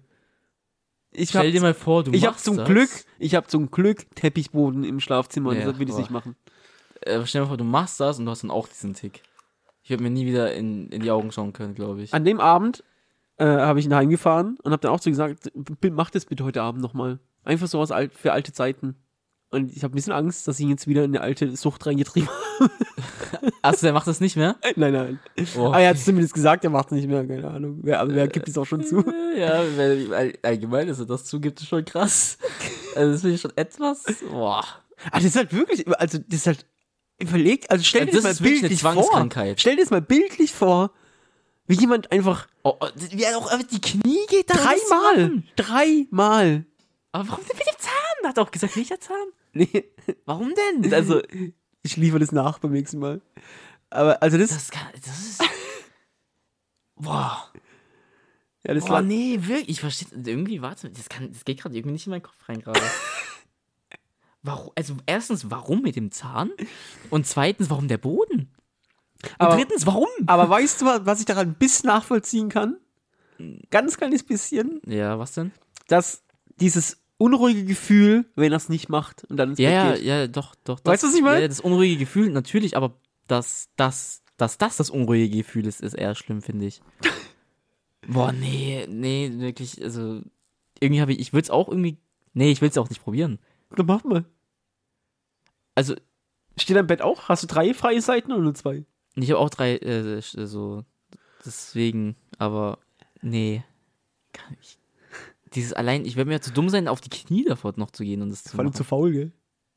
Ich Stell dir mal vor, du ich hab machst zum das. Glück, ich habe zum Glück Teppichboden im Schlafzimmer, Ja, deshalb würde ich es nicht machen. Äh, stell dir mal vor, du machst das und du hast dann auch diesen Tick. Ich würde mir nie wieder in, in die Augen schauen können, glaube ich. An dem Abend äh, habe ich ihn heimgefahren und habe dann auch ihm gesagt, "B- mach das bitte heute Abend nochmal. Einfach so was alt, für alte Zeiten. Und ich habe ein bisschen Angst, dass ich ihn jetzt wieder in eine alte Sucht reingetrieben Achso, der macht das nicht mehr? habe. nein, nein. Oh. Ah, er hat es zumindest gesagt, er macht es nicht mehr, keine Ahnung. Wer, aber wer gibt es auch schon zu? Ja, weil allgemein, dass er das zugibt, ist schon krass. Also das finde ich schon etwas. Boah. Ah, das ist halt wirklich, also das ist halt, überleg, also stell dir Das das, mal bildlich vor. Stell dir das mal bildlich vor, wie jemand einfach Oh, oh, wie er auch die Knie geht, da dreimal, dreimal, Aber warum denn mit dem Zahn? Hat er auch gesagt, welcher Zahn? nee, Warum denn? Also, ich liefere das nach beim nächsten Mal. Aber, also das, das kann, das ist. Boah. ja, das Boah, war, nee, wirklich. Ich verstehe. Irgendwie, warte, das, kann, das geht gerade irgendwie nicht in meinen Kopf rein gerade. Warum, also erstens, warum mit dem Zahn? Und zweitens, warum der Boden? Und Aber- drittens, warum? Aber weißt du, was ich daran ein bisschen nachvollziehen kann? Ganz kleines bisschen, Ja, was denn? dass dieses unruhige Gefühl, wenn er es nicht macht und dann ins Ja, ja, Bett geht. ja, doch, doch. Weißt du, was ich meine? Ja, das unruhige Gefühl, natürlich, aber dass das, dass das das unruhige Gefühl ist, ist eher schlimm, finde ich. Boah, nee, nee, wirklich, also irgendwie habe ich, ich würde es auch irgendwie, nee, ich will es auch nicht probieren. Dann mach mal. Also, Steht dein Bett auch? Hast du drei freie Seiten oder nur zwei? ich habe auch drei, äh, so, deswegen, aber nee, kann ich. Dieses allein, ich wäre mir zu dumm sein, auf die Knie davor noch zu gehen und das zu Vor allem zu faul, gell?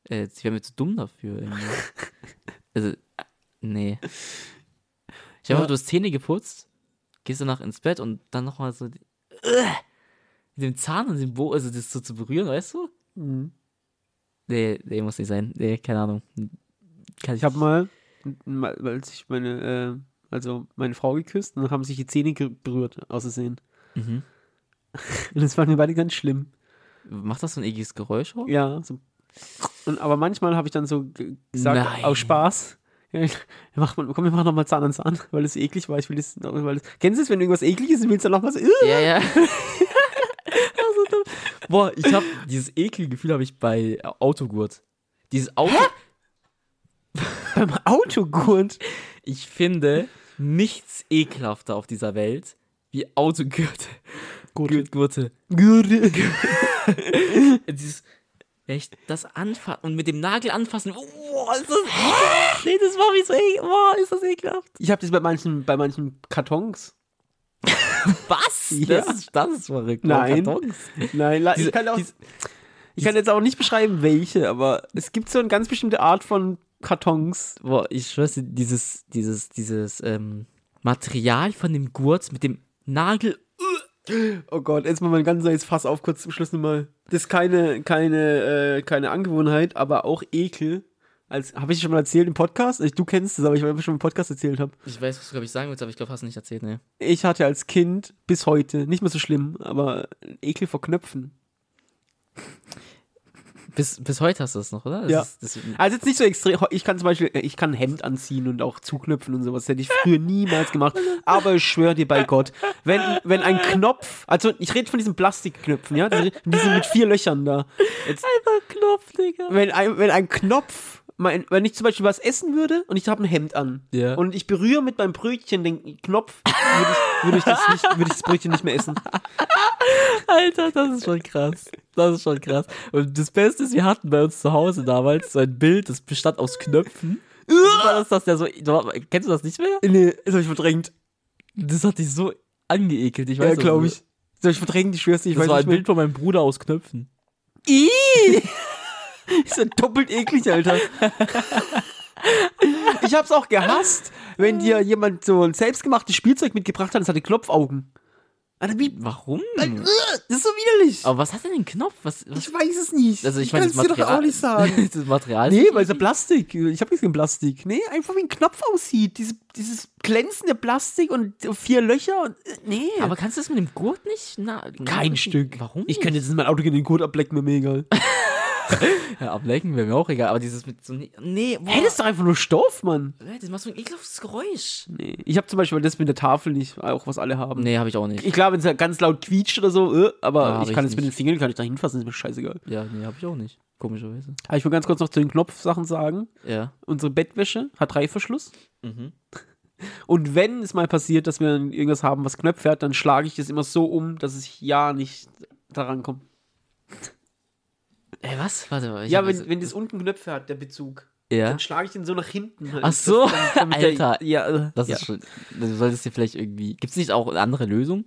Äh, ich wäre mir zu dumm dafür. Also, äh, nee. Ich habe Ja. du hast Zähne geputzt, gehst danach ins Bett und dann nochmal so die- äh, mit dem Zahn und dem Bo, also das so zu berühren, weißt du? Mhm. Nee, nee, muss nicht sein. Nee, keine Ahnung. Kann Ich habe mal, mal, als ich meine, äh, also meine Frau geküsst und dann haben sich die Zähne berührt, aus Versehen. Mhm. Und das war mir beide ganz schlimm. Macht das so ein ekliges Geräusch auch? Ja, so. Und, aber manchmal habe ich dann so ge- gesagt, Nein. aus Spaß, ja, mach mal, komm, wir machen nochmal Zahn an Zahn, weil es eklig war. Ich will das, weil das, kennst du es, wenn irgendwas eklig ist, willst du noch was? Äh, Ja, ja. Boah, ich habe dieses Ekelgefühl habe ich bei Autogurt. Dieses Auto. beim Autogurt. Ich finde nichts ekelhafter auf dieser Welt wie Autogürte. Gurte. Gurte. Gurte. Dieses, echt, das Anfassen und mit dem Nagel anfassen. Oh, ist das ekelhaft. Nee, das war wie so ekelhaft. Oh, ist das ekelhaft. Ich habe das bei manchen, bei manchen Kartons. Was? Ja. Das, ist, das ist verrückt. Nein. Kartons. Nein, Diese- ich, kann auch, diese- ich kann jetzt auch nicht beschreiben, welche, aber es gibt so eine ganz bestimmte Art von Kartons. Boah, ich schwör's dir, dieses, dieses, dieses, ähm, Material von dem Gurt mit dem Nagel. Oh Gott, jetzt mal mein ganz neues Fass auf, kurz zum Schluss nochmal. Das ist keine, keine, äh, keine Angewohnheit, aber auch Ekel. Als, habe ich schon mal erzählt im Podcast? Ich, du kennst es, aber ich weiß, ob ich schon im Podcast erzählt habe. Ich weiß, was du, glaube ich, sagen willst, aber ich glaube, hast du nicht erzählt, ne? Ich hatte als Kind bis heute, nicht mehr so schlimm, aber Ekel vor Knöpfen. Bis, bis heute hast du das noch, oder? Das Ja. Ist, das, Also jetzt nicht so extrem. Ich kann zum Beispiel, ich kann ein Hemd anziehen und auch zuknöpfen und sowas. Das hätte ich früher niemals gemacht. Aber ich schwöre dir bei Gott, wenn, wenn ein Knopf, also ich rede von diesen Plastikknöpfen, ja, diese, diese mit vier Löchern da. Jetzt, Einfach Knopf, Digga. wenn ein, wenn ein Knopf, mein, wenn ich zum Beispiel was essen würde und ich habe ein Hemd an Ja. und ich berühre mit meinem Brötchen den Knopf, würde ich, würde ich, das nicht, würde ich das Brötchen nicht mehr essen. Alter, das ist schon krass. Das ist schon krass. Und das Beste ist, wir hatten bei uns zu Hause damals so ein Bild, das bestand aus Knöpfen. War das, das der so, kennst du das nicht mehr? Nee, das habe ich verdrängt. Das hat dich so angeekelt. Ich weiß Ja, glaube nicht. ich. Das habe ich verdrängt, ich schwör's dir, ich Das weiß war nicht ein. Bild von meinem Bruder aus Knöpfen. Ih! Ist ja doppelt eklig, Alter. Ich hab's auch gehasst, wenn dir jemand so ein selbstgemachtes Spielzeug mitgebracht hat, das hatte Knopfaugen. Alter, wie. Warum? Das ist so widerlich. Aber was hat denn ein Knopf? Was, was Ich weiß es nicht. also ich, ich meine, kann es dir doch auch nicht sagen. das Material. Nee, ist weil es ja Plastik. Ich habe nichts gegen Plastik. Nee, einfach wie ein Knopf aussieht. Diese, dieses glänzende Plastik und vier Löcher und. äh, Nee. Aber kannst du das mit dem Gurt nicht? Na, kein Stück. Warum? Ich könnte jetzt in mein Auto gehen, den Gurt ablecken, mir egal. ja, ablecken wäre mir auch egal. Aber dieses mit so. Nee, boah. Hey, das ist doch einfach nur Stoff, Mann. das macht so ein ekelhaftes Geräusch. Nee. Ich habe zum Beispiel das mit der Tafel nicht, auch was alle haben. Nee, habe ich auch nicht. Ich glaube, wenn es halt ganz laut quietscht oder so, äh, aber Ja, ich kann jetzt mit den. Fingern, kann ich da hinfassen, ist mir scheißegal. Ja, nee, habe ich auch nicht. Komischerweise. Aber ich will ganz kurz noch zu den Knopfsachen sagen. Ja. Unsere Bettwäsche hat Reißverschluss. Mhm. Und wenn es mal passiert, dass wir irgendwas haben, was Knöpfe hat, dann schlage ich das immer so um, dass ich ja nicht daran komme. Ey, was? Warte mal. Ja, wenn, wenn das unten Knöpfe hat, der Bezug, Ja. dann schlage ich den so nach hinten. halt. Ach so, damit der- Alter. ja, äh, Das ja. ist schon. Du solltest dir vielleicht irgendwie. Gibt es nicht auch eine andere Lösung?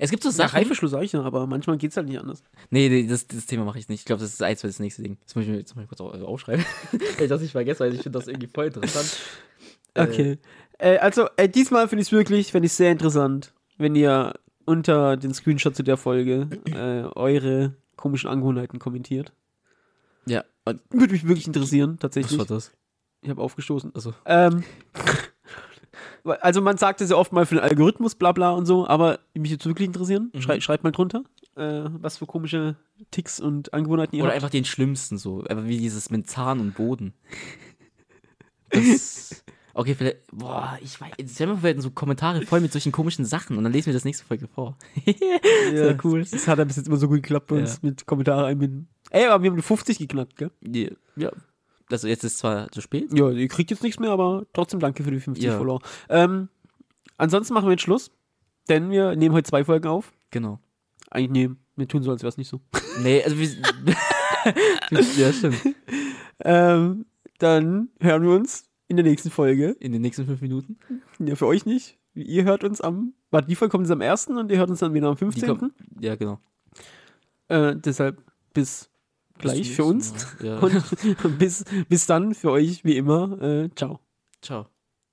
Es gibt so Ja, Sachen. Reißverschluss sage ich ja, aber manchmal geht es halt nicht anders. nee, nee, das, das Thema mache ich nicht. Ich glaube, das ist eins für das nächste Ding. Das muss ich mir jetzt mal kurz äh, aufschreiben. Ich das nicht vergesse, weil ich finde das irgendwie voll interessant. Äh, Okay. Äh, also, äh, diesmal finde ich es wirklich, finde ich sehr interessant, wenn ihr unter den Screenshot zu der Folge äh, eure komischen Angewohnheiten kommentiert. Ja. Würde mich wirklich interessieren, was tatsächlich. war das? Ich habe aufgestoßen. Also. Ähm, also man sagt es ja oft mal für den Algorithmus, bla bla und so, aber mich jetzt wirklich interessieren, Mhm. schrei, schreibt mal drunter. äh, was für komische Ticks und Angewohnheiten ihr Oder habt. einfach den schlimmsten so. Aber wie dieses mit Zahn und Boden. Das, okay, vielleicht. Boah, ich weiß. Stell mir vor, wir hätten so Kommentare voll mit solchen komischen Sachen und dann lesen wir das nächste Folge vor. Ja, cool. Das hat ja bis jetzt immer so gut geklappt bei uns Ja. mit Kommentare einbinden. Ey, aber wir haben die 50 geknackt, gell? Ja. ja. Also jetzt ist zwar zu spät. Ja, ihr kriegt jetzt nichts mehr, aber trotzdem danke für die 50 Ja. Follower. Ähm, ansonsten machen wir jetzt Schluss, denn wir nehmen heute zwei Folgen auf. Genau. Eigentlich nehmen, wir tun so, als wäre es nicht so. Nee, also wir. ja, stimmt. Ähm, dann hören wir uns in der nächsten Folge. In den nächsten fünf Minuten. Ja, für euch nicht. Ihr hört uns am, warte, die Folge kommt jetzt am 1. und ihr hört uns dann wieder am Die 15. kommt, ja, genau. Äh, deshalb bis gleich für uns. Ja. Und bis, bis dann für euch wie immer. Äh, ciao. Ciao.